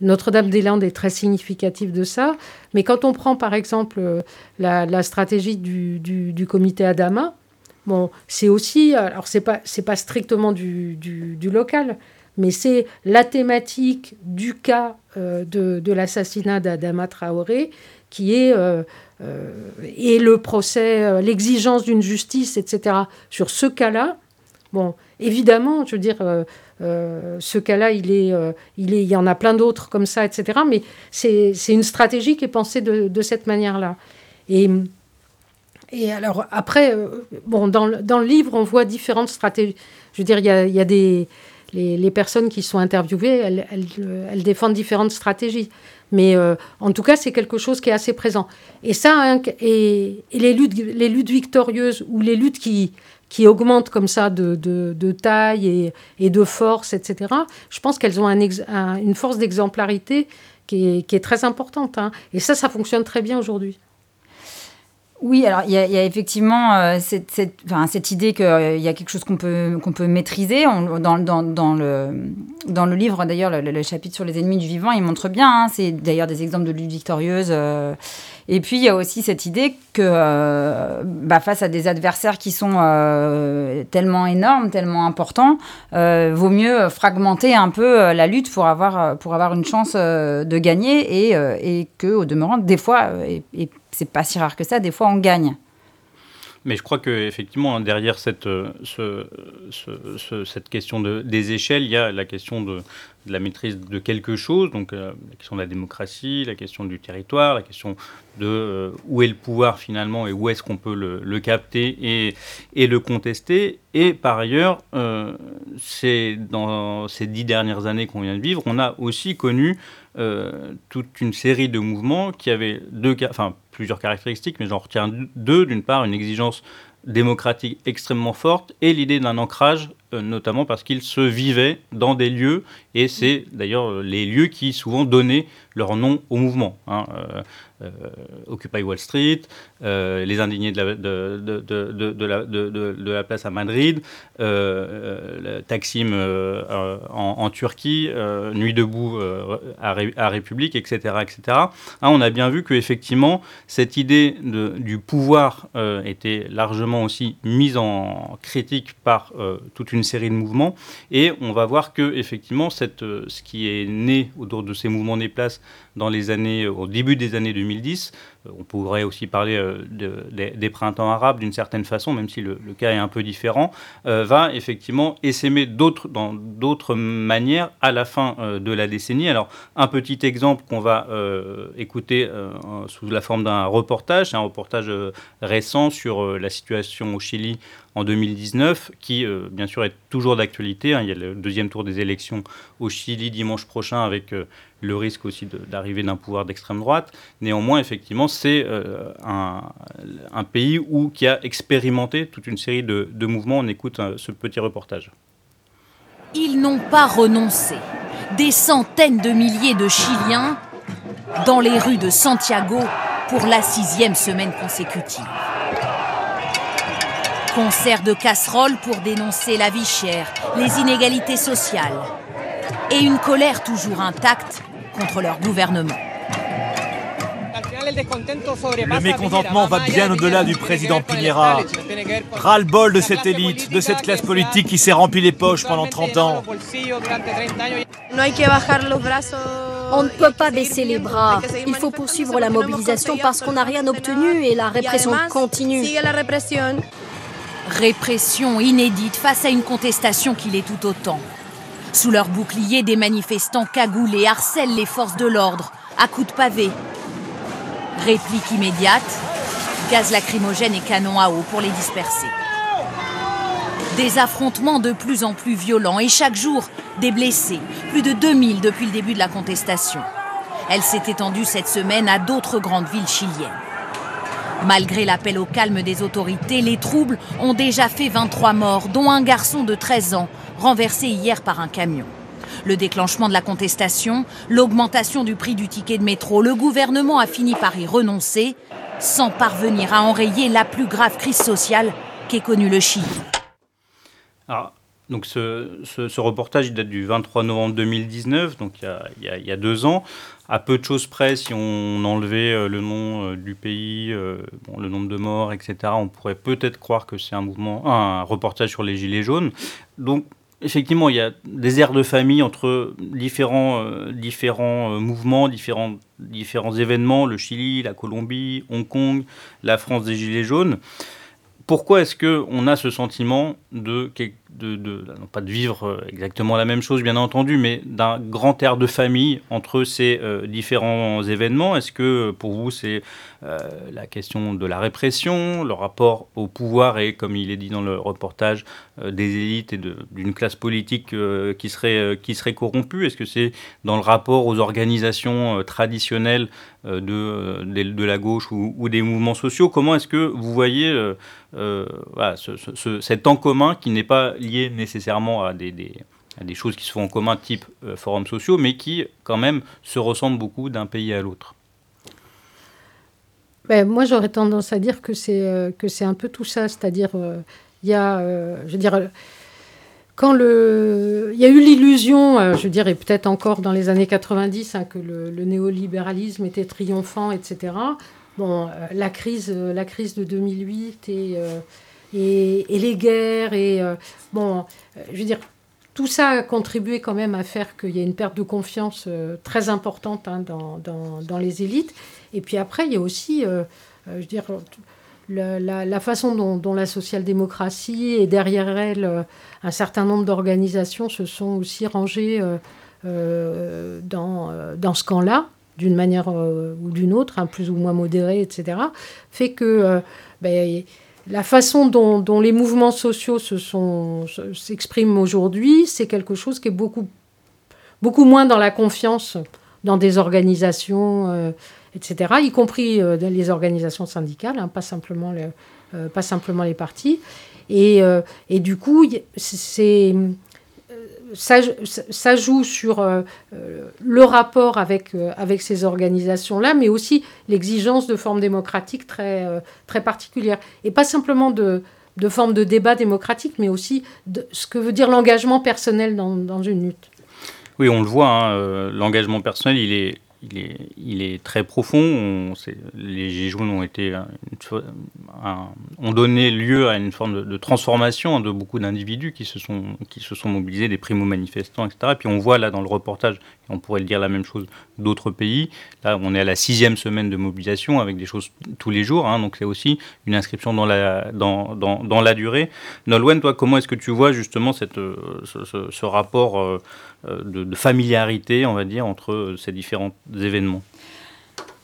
Notre-Dame-des-Landes est très significatif de ça. Mais quand on prend, par exemple, euh, la, stratégie du, du, comité Adama, bon, c'est aussi, alors c'est pas, pas strictement du, du local, mais c'est la thématique du cas de, de l'assassinat d'Adama Traoré qui est euh, et le procès, euh, l'exigence d'une justice, etc. Sur ce cas-là, bon, évidemment, je veux dire, euh, ce cas-là, il, est, il, est, il y en a plein d'autres comme ça, etc. Mais c'est une stratégie qui est pensée de, de cette manière-là. Et, et alors, après, bon, dans, dans, le livre, on voit différentes stratégies. Je veux dire, il y a, il y a des. Les, personnes qui sont interviewées, elles, elles défendent différentes stratégies. Mais euh, en tout cas, c'est quelque chose qui est assez présent. Et ça, hein, et, les, luttes, victorieuses ou les luttes qui, augmentent comme ça de, taille et, de force, etc., je pense qu'elles ont un, une force d'exemplarité qui est, qui est, très importante. Hein. Et ça, ça fonctionne très bien aujourd'hui. Oui, alors il y, a effectivement euh, cette, idée qu'il euh, y a quelque chose qu'on peut, maîtriser. Dans, le, livre, d'ailleurs, le, chapitre sur les ennemis du vivant, il montre bien. Hein, c'est d'ailleurs des exemples de lutte victorieuse. Euh. et puis il y a aussi cette idée que bah, face à des adversaires qui sont tellement énormes, tellement importants, vaut mieux fragmenter un peu la lutte pour avoir, pour avoir une chance de gagner et, et que, au demeurant, des fois, et, et c'est pas si rare que ça, des fois on gagne. Mais je crois qu'effectivement, derrière cette, euh, cette question de, des échelles, il y a la question de, la maîtrise de quelque chose, donc euh, la question de la démocratie, la question du territoire, la question de euh, où est le pouvoir finalement et où est-ce qu'on peut le, capter et, et, le contester. Et par ailleurs, c'est dans ces dix dernières années qu'on vient de vivre, on a aussi connu toute une série de mouvements qui avaient deux, enfin plusieurs caractéristiques, mais j'en retiens deux. D'une part, une exigence démocratique extrêmement forte et l'idée d'un ancrage, notamment parce qu'ils se vivaient dans des lieux, et c'est d'ailleurs euh, les lieux qui souvent donnaient leur nom au mouvement. Hein, euh, euh, Occupy Wall Street, euh, les indignés de la, place à Madrid, Taksim en, Turquie, Nuit debout à, à, République, etc. etc. Hein, on a bien vu qu'effectivement, cette idée du pouvoir était largement aussi mise en critique par toute une série de mouvements. Et on va voir que effectivement, cette, ce qui est né autour de ces mouvements des places dans les années, au début des années 2010, on pourrait aussi parler de, des printemps arabes d'une certaine façon, même si le, cas est un peu différent, va effectivement essaimer d'autres, dans d'autres manières à la fin de la décennie. Alors, un petit exemple qu'on va écouter sous la forme d'un reportage, un reportage récent sur la situation au Chili en 2019, qui euh, bien sûr est toujours d'actualité. Hein. Il y a le deuxième tour des élections au Chili dimanche prochain avec euh, le risque aussi d'arriver d'un pouvoir d'extrême droite. Néanmoins, effectivement, c'est euh, un, pays qui a expérimenté toute une série de, de mouvements. On écoute ce petit reportage. Ils n'ont pas renoncé. Des centaines de milliers de Chiliens dans les rues de Santiago pour la sixième semaine consécutive. Concert de casseroles pour dénoncer la vie chère, les inégalités sociales et une colère toujours intacte contre leur gouvernement. Le mécontentement va bien au-delà du président Piñera. Ras-le-bol de cette élite, de cette classe politique qui s'est remplie les poches pendant 30 ans. On ne peut pas baisser les bras. Il faut poursuivre la mobilisation parce qu'on n'a rien obtenu et la répression continue. Répression inédite face à une contestation qui l'est tout autant. Sous leur bouclier, des manifestants cagoulés harcèlent les forces de l'ordre à coups de pavé. Réplique immédiate, gaz lacrymogène et canon à eau pour les disperser. Des affrontements de plus en plus violents et chaque jour des blessés, plus de 2000 depuis le début de la contestation. Elle s'est étendue cette semaine à d'autres grandes villes chiliennes. Malgré l'appel au calme des autorités, les troubles ont déjà fait 23 morts, dont un garçon de 13 ans, renversé hier par un camion. Le déclenchement de la contestation, l'augmentation du prix du ticket de métro, le gouvernement a fini par y renoncer, sans parvenir à enrayer la plus grave crise sociale qu'ait connue le Chili. Donc ce, reportage date du 23 novembre 2019, donc il y, a, deux ans. À peu de choses près, si on enlevait euh, le nom euh, du pays, euh, le nombre de morts, etc., on pourrait peut-être croire que c'est un mouvement, un reportage sur les gilets jaunes. Donc effectivement, il y a des airs de famille entre différents, mouvements, différents, événements, le Chili, la Colombie, Hong Kong, la France des Gilets jaunes. Pourquoi est-ce qu'on a ce sentiment de, de, non pas de vivre euh, exactement la même chose, bien entendu, mais d'un grand air de famille entre ces euh, différents événements. Est-ce que pour vous, c'est euh, la question de la répression, le rapport au pouvoir et, comme il est dit dans le reportage, des élites et d'une classe politique qui, serait, qui serait corrompue Est-ce que c'est dans le rapport aux organisations traditionnelles de, la gauche ou, des mouvements sociaux? Comment est-ce que vous voyez cet en commun qui n'est pas lié nécessairement à des, choses qui se font en commun, type euh, forums sociaux, mais qui quand même se ressemblent beaucoup d'un pays à l'autre? Ben, moi, j'aurais tendance à dire que c'est euh, que c'est un peu tout ça, c'est-à-dire euh, il y a, je veux dire, quand le, il y a eu l'illusion, je dirais peut-être encore dans les années 90, hein, que le, néolibéralisme était triomphant, etc. Bon, la crise, la crise de 2008 et et, les guerres. Et euh, bon, euh, je veux dire, tout ça a contribué quand même à faire qu'il y ait une perte de confiance euh, très importante hein, dans, dans, les élites. Et puis après, il y a aussi, je veux la, façon dont, la social-démocratie et derrière elle, un certain nombre d'organisations se sont aussi rangées dans, dans ce camp-là, d'une manière ou d'une autre, hein, plus ou moins modérée, etc., fait que ben, la façon dont, les mouvements sociaux se sont, s'expriment aujourd'hui, c'est quelque chose qui est beaucoup, beaucoup moins dans la confiance dans des organisations, euh, etc., y compris euh, les organisations syndicales, hein, pas, simplement euh, pas simplement les partis. Et, et du coup, c'est ça, joue sur euh, euh, le rapport avec, euh, ces organisations-là, mais aussi l'exigence de formes démocratiques très, particulières. Et pas simplement de, formes de débat démocratique, mais aussi de ce que veut dire l'engagement personnel dans, dans, une lutte. Oui, on le voit, hein, l'engagement personnel, il est, il est, il est très profond. On, les Gilets jaunes ont été un, ont donné lieu à une forme de, transformation de beaucoup d'individus qui se sont qui se sont mobilisés, des primo-manifestants, etc. Et puis on voit là dans le reportage, on pourrait le dire la même chose d'autres pays. Là, on est à la sixième semaine de mobilisation avec des choses tous les jours. Hein, donc c'est aussi une inscription dans la dans, dans, dans la durée. Nolwenn, toi, comment est-ce que tu vois justement cette ce, ce, rapport de, de familiarité, on va dire, entre ces différents événements?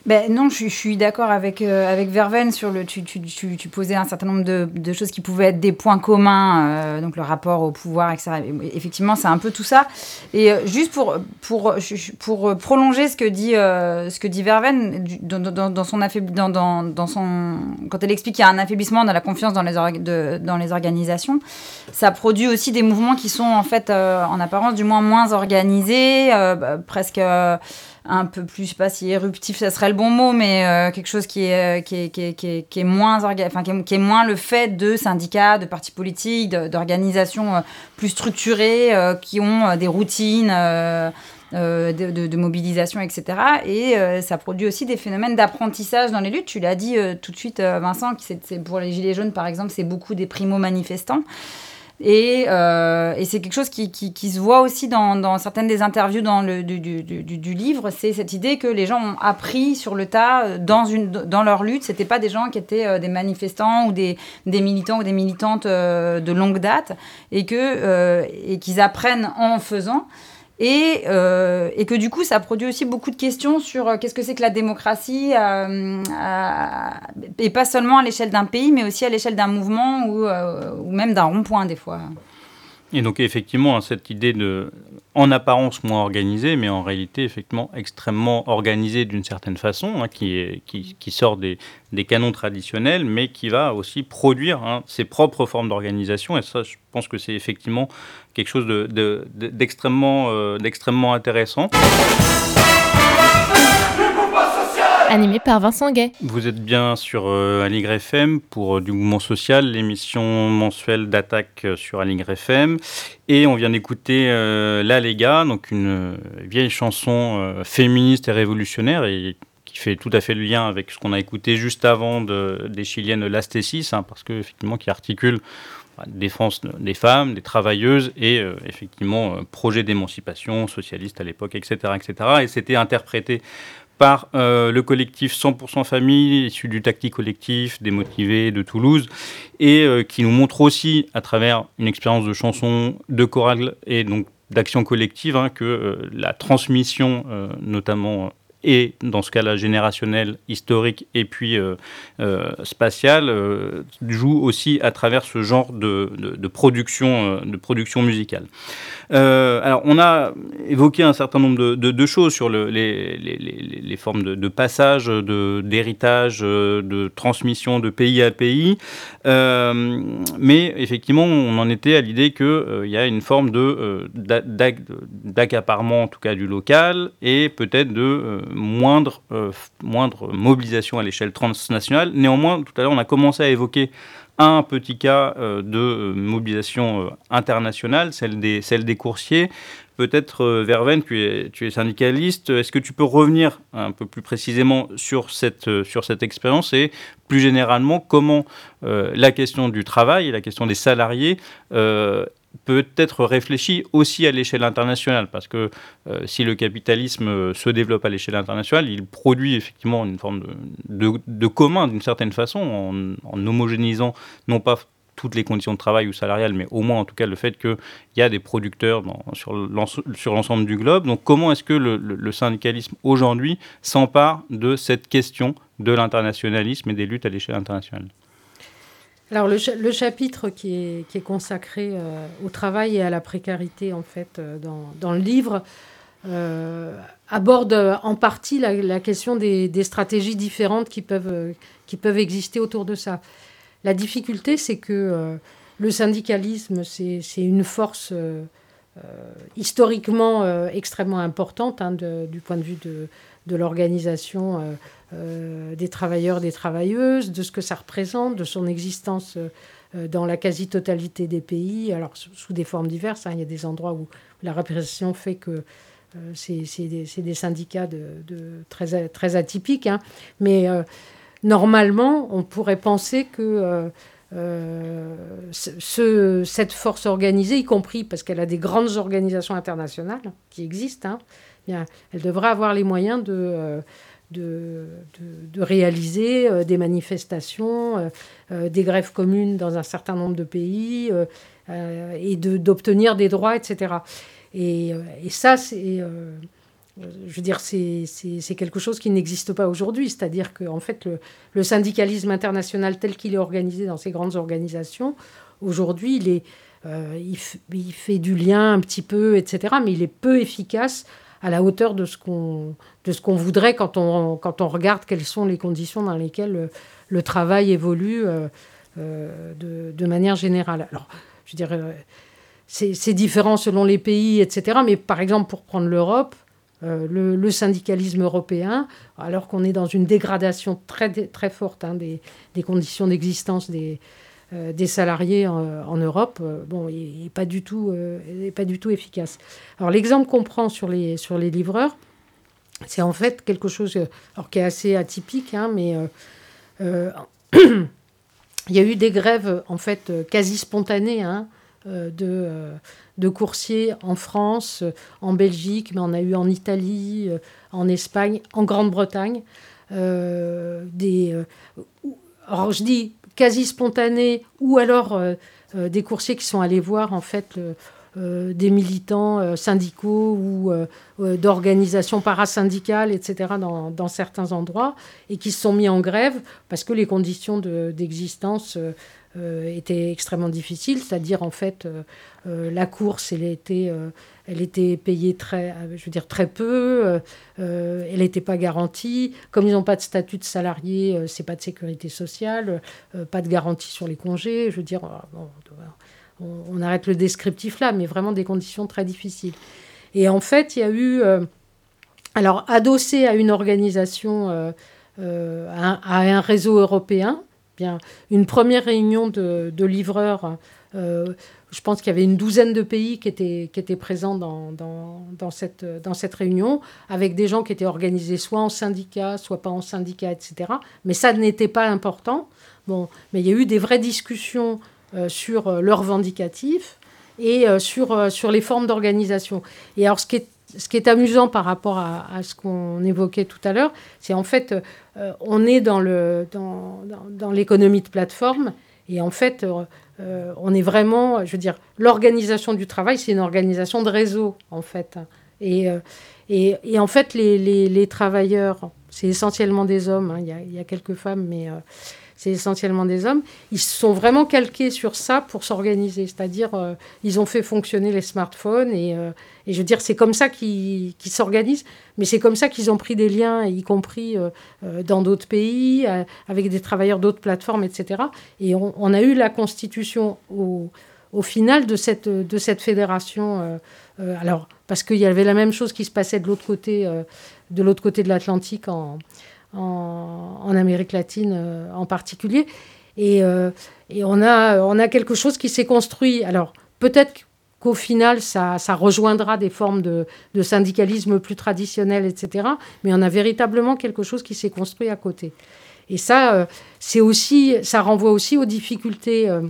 Ben, non, je, suis d'accord avec, euh, avec Verven sur le. Tu, tu, tu, posais un certain nombre de, de, choses qui pouvaient être des points communs, euh, donc le rapport au pouvoir, etc. Effectivement, c'est un peu tout ça. Et euh, juste pour, pour, pour prolonger ce que dit, ce que dit Verven, dans, dans, dans son dans, dans, dans, son, quand elle explique qu'il y a un affaiblissement de la confiance dans les, dans les organisations, ça produit aussi des mouvements qui sont en fait, en apparence, du moins moins organisés, bah, presque un peu plus, je sais pas si éruptif, ça serait le bon mot, mais euh, quelque chose qui est, euh, qui est, qui est, qui est, moins enfin, qui est, moins le fait de syndicats, de partis politiques, d'organisations euh, plus structurées, qui ont des routines. de, mobilisation, etc. Et ça produit aussi des phénomènes d'apprentissage dans les luttes. Tu l'as dit tout de suite, Vincent, c'est pour les Gilets jaunes, par exemple, c'est beaucoup des primo-manifestants. Et, euh, et c'est quelque chose qui, qui, qui, se voit aussi dans, dans, certaines des interviews dans le, du, du, du, du livre, c'est cette idée que les gens ont appris sur le tas euh, dans, une, dans leur lutte. C'était pas des gens qui étaient euh, des manifestants ou des, des militants ou des militantes de longue date et que et qu'ils apprennent en faisant. Et, euh, et, que du coup, ça produit aussi beaucoup de questions sur euh, qu'est-ce que c'est que la démocratie, euh, et pas seulement à l'échelle d'un pays, mais aussi à l'échelle d'un mouvement ou, même d'un rond-point des fois. Et donc effectivement, cette idée de, en apparence moins organisée, mais en réalité effectivement extrêmement organisée d'une certaine façon, hein, qui, sort des, canons traditionnels, mais qui va aussi produire hein, ses propres formes d'organisation. Et ça, je pense que c'est effectivement quelque chose d'extrêmement de, de, d'extrêmement intéressant animé par Vincent Gay. Vous êtes bien sur euh, Aligre FM pour euh, du mouvement social, l'émission mensuelle d'attaque euh, sur Aligre FM. Et on vient d'écouter La Lega, donc une vieille chanson féministe et révolutionnaire et qui fait tout à fait le lien avec ce qu'on a écouté juste avant de, des Chiliennes Lastésis, hein, parce que effectivement qui articule bah, défense des femmes, des travailleuses et effectivement projet d'émancipation socialiste à l'époque, etc., etc. Et c'était interprété par euh, le collectif 100% Famille, issu du Tactique Collectif, démotivé de Toulouse, et euh, qui nous montre aussi, à travers une expérience de chanson, de chorale et donc d'action collective, hein, que euh, la transmission, notamment et dans ce cas-là générationnel, historique et puis euh, euh, spatial, euh, joue aussi à travers ce genre de, production, de production musicale. alors on a évoqué un certain nombre de, choses sur le, les, les, les, formes de, passage, d'héritage, de, transmission de pays à pays, mais effectivement on en était à l'idée qu'il y a une forme d'accaparement en tout cas du local et peut-être de moindre, euh, moindre mobilisation à l'échelle transnationale. Néanmoins, tout à l'heure, on a commencé à évoquer un petit cas euh, de euh, mobilisation internationale, celle des, celle des coursiers. Peut-être, Verven, tu es, tu es syndicaliste. Est-ce que tu peux revenir un peu plus précisément sur cette, sur cette expérience et plus généralement comment la question du travail et la question des salariés peut être réfléchi aussi à l'échelle internationale, parce que euh, si le capitalisme euh, se développe à l'échelle internationale, il produit effectivement une forme de, commun d'une certaine façon, en, homogénéisant non pas toutes les conditions de travail ou salariales, mais au moins en tout cas le fait qu'il y a des producteurs sur l'ensemble du globe. Donc comment est-ce que le syndicalisme aujourd'hui s'empare de cette question de l'internationalisme et des luttes à l'échelle internationale? Alors le, le, chapitre qui est, consacré euh, au travail et à la précarité en fait euh, dans, le livre euh, aborde en partie la, question des, stratégies différentes qui peuvent, qui peuvent exister autour de ça. La difficulté c'est que le syndicalisme c'est une force historiquement extrêmement importante hein, du point de vue de l'organisation euh, des travailleurs, des travailleuses, de ce que ça représente, de son existence euh, dans la quasi-totalité des pays, alors sous, des formes diverses. Hein. il y a des endroits où la répression fait que euh, c'est des, syndicats de, très, atypiques. Hein. mais normalement, on pourrait penser que ce, cette force organisée, y compris parce qu'elle a des grandes organisations internationales qui existent, hein, bien, elle devrait avoir les moyens de, euh, de, de, réaliser euh, des manifestations, des grèves communes dans un certain nombre de pays et d'obtenir des droits, etc. Et, et ça, c'est je veux dire, c'est quelque chose qui n'existe pas aujourd'hui. C'est-à-dire que, en fait, le, syndicalisme international tel qu'il est organisé dans ces grandes organisations, aujourd'hui, il, est, euh, il, fait du lien un petit peu, etc., mais il est peu efficace à la hauteur de ce qu'on qu'on voudrait quand on, quand on regarde quelles sont les conditions dans lesquelles le, travail évolue euh, euh, de, de, manière générale. Alors, je dirais, c'est différent selon les pays, etc., mais par exemple, pour prendre l'Europe, euh, le, syndicalisme européen, alors qu'on est dans une dégradation très, très forte hein, des, conditions d'existence des, euh, des salariés en, Europe, euh, bon, il n'est pas, du tout, pas du tout efficace. Alors l'exemple qu'on prend sur les, sur les livreurs, c'est en fait quelque chose alors, qui est assez atypique, hein, mais il y a eu des grèves en fait quasi spontanées hein, de de coursiers en France, euh, en Belgique, mais on a eu en Italie, euh, en Espagne, en Grande-Bretagne. Euh, des, alors je dis quasi spontanés, ou alors des coursiers qui sont allés voir en fait des militants syndicaux ou d'organisations parasyndicales, etc., dans, certains endroits, et qui se sont mis en grève parce que les conditions d'existence étaient extrêmement difficiles, c'est-à-dire en fait euh, la course, elle était, euh, elle était payée très, euh, je veux dire, très peu. elle n'était pas garantie. Comme ils n'ont pas de statut de salarié, c'est pas de sécurité sociale, pas de garantie sur les congés. Je veux dire, on, arrête le descriptif là, mais vraiment des conditions très difficiles. Et en fait, il y a eu, alors adossé à une organisation, à, un, réseau européen, bien une première réunion de, de livreurs je pense qu'il y avait une douzaine de pays qui étaient, qui étaient présents dans, dans, cette, dans cette réunion, avec des gens qui étaient organisés soit en syndicat, soit pas en syndicat, etc. Mais ça n'était pas important. Bon, mais il y a eu des vraies discussions euh, sur euh, leurs revendicatifs et euh, sur, sur les formes d'organisation. Et alors, ce qui est ce qui est amusant par rapport à, ce qu'on évoquait tout à l'heure, c'est en fait, on est dans l'économie dans, dans de plateforme, et en fait, euh, on est vraiment, je veux dire, l'organisation du travail, c'est une organisation de réseau, en fait. Et, euh, et, en fait, les, travailleurs, c'est essentiellement des hommes, hein, il, y a, quelques femmes, mais euh, c'est essentiellement des hommes, ils sont vraiment calqués sur ça pour s'organiser. C'est-à-dire, ils ont fait fonctionner les smartphones et, et je veux dire, c'est comme ça qu'ils s'organisent, mais c'est comme ça qu'ils ont pris des liens, y compris euh, euh, dans d'autres pays, euh, avec des travailleurs d'autres plateformes, etc. Et on, a eu la constitution au, au, final de cette, de cette fédération. alors, parce qu'il y avait la même chose qui se passait de l'autre côté, de l'autre côté de l'Atlantique, en, en, Amérique latine en particulier. Et, et, on, a, quelque chose qui s'est construit. Alors, peut-être qu'au final, ça, rejoindra des formes de, syndicalisme plus traditionnelles, etc. Mais on a véritablement quelque chose qui s'est construit à côté. Et ça, euh, c'est aussi, ça renvoie aussi aux difficultés, euh,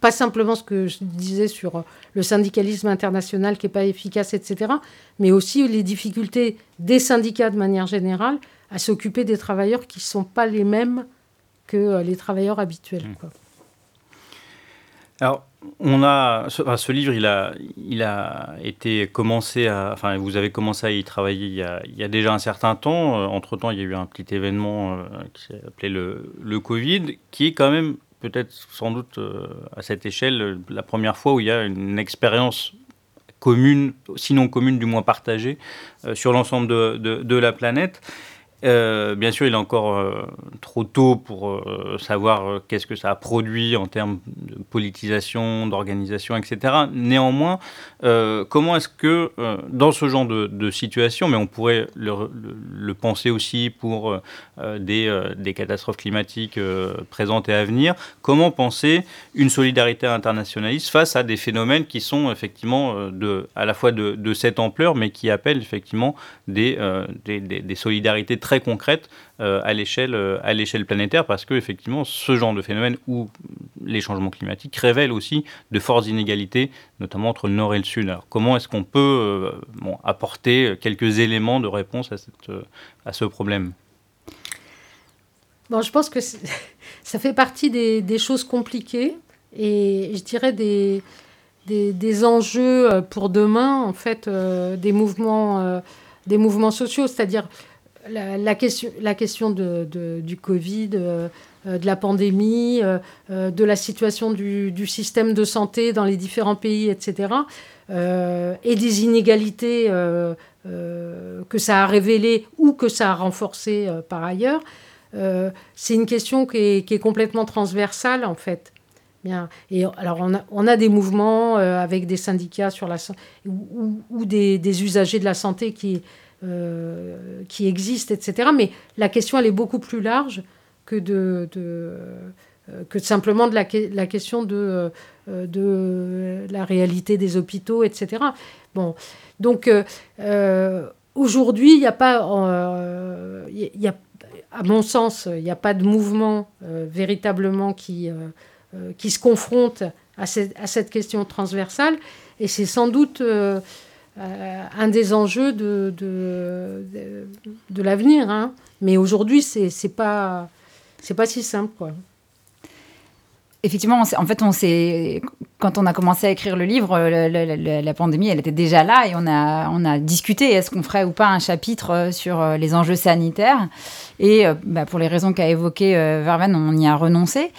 pas simplement ce que je disais sur le syndicalisme international qui n'est pas efficace, etc., mais aussi les difficultés des syndicats de manière générale à s'occuper des travailleurs qui ne sont pas les mêmes que euh, les travailleurs habituels. Mmh. Quoi. Alors, on a ce, livre, il a, il a été commencé à, enfin, vous avez commencé à y travailler il y a, déjà un certain temps. Euh, entre temps, il y a eu un petit événement euh, qui s'est appelé le, le, Covid, qui est quand même peut-être sans doute euh, à cette échelle la première fois où il y a une expérience commune, sinon commune, du moins partagée, sur l'ensemble de, de, la planète. Euh, bien sûr, il est encore euh, trop tôt pour euh, savoir qu'est-ce que ça a produit en termes de politisation, d'organisation, etc. Néanmoins, comment est-ce que dans ce genre de, situation, mais on pourrait le, penser aussi pour des, catastrophes climatiques présentes et à venir, comment penser une solidarité internationaliste face à des phénomènes qui sont effectivement à la fois de, cette ampleur, mais qui appellent effectivement des, des solidarités très très concrètes à l'échelle planétaire, parce que effectivement, ce genre de phénomène où les changements climatiques révèlent aussi de fortes inégalités, notamment entre le nord et le sud. Alors, comment est-ce qu'on peut apporter quelques éléments de réponse à, cette, à ce problème? Bon, je pense que ça fait partie des, choses compliquées et je dirais des, des, enjeux euh, pour demain, en fait, euh, des, mouvements, euh, des mouvements sociaux, c'est-à-dire la, question, la question du Covid, de la pandémie, de la situation du, système de santé dans les différents pays, etc., et des inégalités que ça a révélées ou que ça a renforcées par ailleurs. Euh, c'est une question qui est, complètement transversale, en fait. Bien. Et alors, on a, des mouvements euh, avec des syndicats sur la, ou, des, usagers de la santé qui, euh, qui existent, etc. Mais la question, elle est beaucoup plus large que, de, de que simplement de la, question de, de la réalité des hôpitaux, etc. Bon, donc aujourd'hui, il n'y a pas, il y a à mon sens, il n'y a pas de mouvement euh, véritablement qui, euh, euh, qui se confronte à cette, à cette, question transversale. Et c'est sans doute un des enjeux de, de, de, l'avenir. Hein. Mais aujourd'hui, ce n'est pas, pas si simple. Quoi. Effectivement, en fait, on quand on a commencé à écrire le livre, la pandémie, elle était déjà là et on a, on a discuté est-ce qu'on ferait ou pas un chapitre euh, sur euh, les enjeux sanitaires? Et euh, bah, pour les raisons qu'a évoquées Verven, on y a renoncé.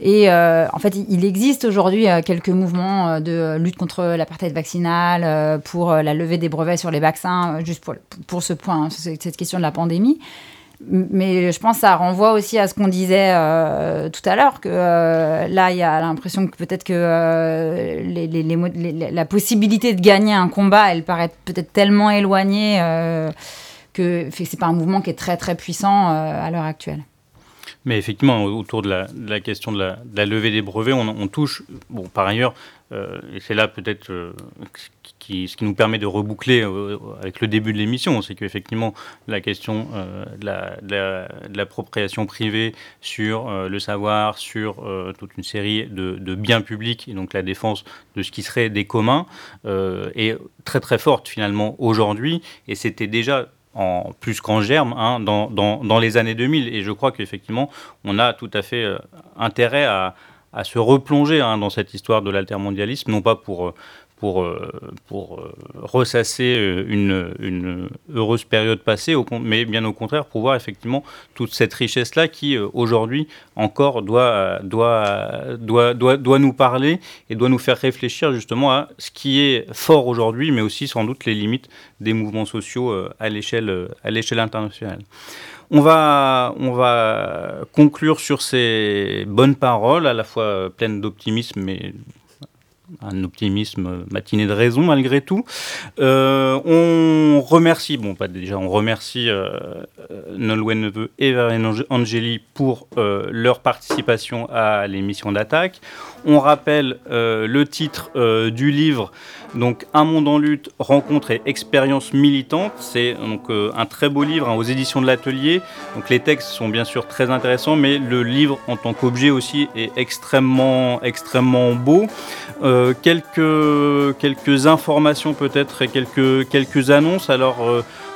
Et en fait, il existe aujourd'hui quelques mouvements de lutte contre l'apartheid vaccinal, pour la levée des brevets sur les vaccins, juste pour, pour ce point, hein, cette question de la pandémie. Mais je pense que ça renvoie aussi à ce qu'on disait euh, tout à l'heure, que euh, là, il y a l'impression que peut-être que euh, la possibilité de gagner un combat, elle paraît peut-être tellement éloignée que c'est pas un mouvement qui est très très puissant à l'heure actuelle. Mais effectivement, autour de la, question de la, levée des brevets, on, touche, bon, par ailleurs, euh, et c'est là peut-être euh, ce qui nous permet de reboucler euh, avec le début de l'émission, c'est qu'effectivement la question de l'appropriation privée sur le savoir, sur toute une série de, de, biens publics, et donc la défense de ce qui serait des communs, est très très forte finalement aujourd'hui, et c'était déjà en, plus qu'en germe hein, dans, les années 2000. Et je crois qu'effectivement, on a tout à fait intérêt à, se replonger hein, dans cette histoire de l'altermondialisme, non pas pour, pour, euh, euh, ressasser euh, une, heureuse période passée, mais bien au contraire pour voir effectivement toute cette richesse-là qui aujourd'hui encore doit, nous parler et doit nous faire réfléchir justement à ce qui est fort aujourd'hui, mais aussi sans doute les limites des mouvements sociaux à l'échelle internationale. On va conclure sur ces bonnes paroles, à la fois pleines d'optimisme, mais un optimisme matiné de raison malgré tout. Euh, on remercie, bon pas déjà, on remercie euh, euh Nolwenn Neveu et Verlaine Angeli pour euh, leur participation à l'émission d'attaque. On rappelle euh, le titre euh, du livre, donc Un monde en lutte, rencontre et expérience militante. C'est donc euh, un très beau livre hein, aux éditions de l'Atelier. Donc les textes sont bien sûr très intéressants, mais le livre en tant qu'objet aussi est extrêmement, extrêmement beau. quelques, informations peut-être et quelques, quelques annonces. Alors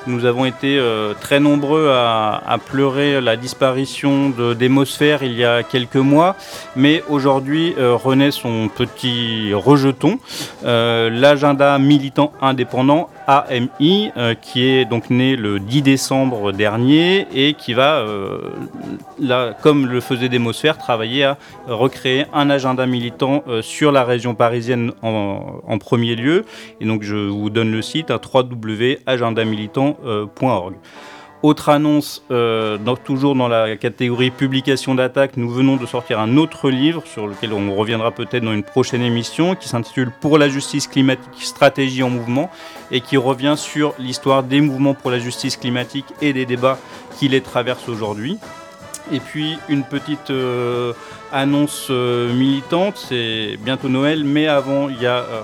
nous avons été euh, très nombreux à, pleurer la disparition d'Hémosphère il y a quelques mois, mais aujourd'hui euh, renaît son petit rejeton, euh, l'agenda militant indépendant AMI, qui est donc né le 10 décembre dernier et qui va, là, comme le faisait Démosphère, travailler à recréer un agenda militant sur la région parisienne en, premier lieu. Et donc je vous donne le site à www.agendamilitant.org. Autre annonce, euh, toujours dans la catégorie publication d'attaque, nous venons de sortir un autre livre sur lequel on reviendra peut-être dans une prochaine émission, qui s'intitule Pour la justice climatique, stratégie en mouvement, et qui revient sur l'histoire des mouvements pour la justice climatique et des débats qui les traversent aujourd'hui. Et puis une petite euh, annonce euh, militante, c'est bientôt Noël, mais avant il y a euh,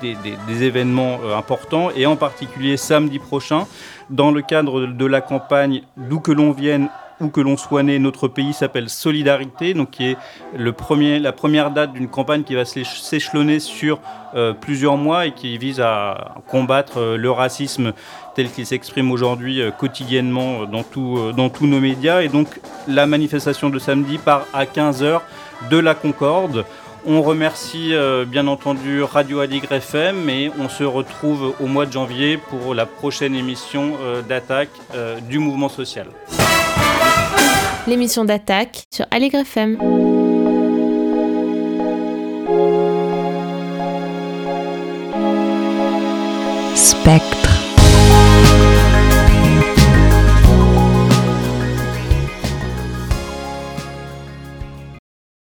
des événements importants et en particulier samedi prochain dans le cadre de la campagne D'où que l'on vienne où que l'on soit né, notre pays s'appelle Solidarité, donc qui est le premier, la première date d'une campagne qui va s'échelonner sur euh, plusieurs mois et qui vise à combattre euh, le racisme tel qu'il s'exprime aujourd'hui euh, quotidiennement dans, tout, dans tous nos médias. Et donc la manifestation de samedi part à 15h de la Concorde. On remercie bien entendu Radio Aligre FM et on se retrouve au mois de janvier pour la prochaine émission d'attaque du mouvement social l'émission d'attaque sur Allegre FM. Spectre.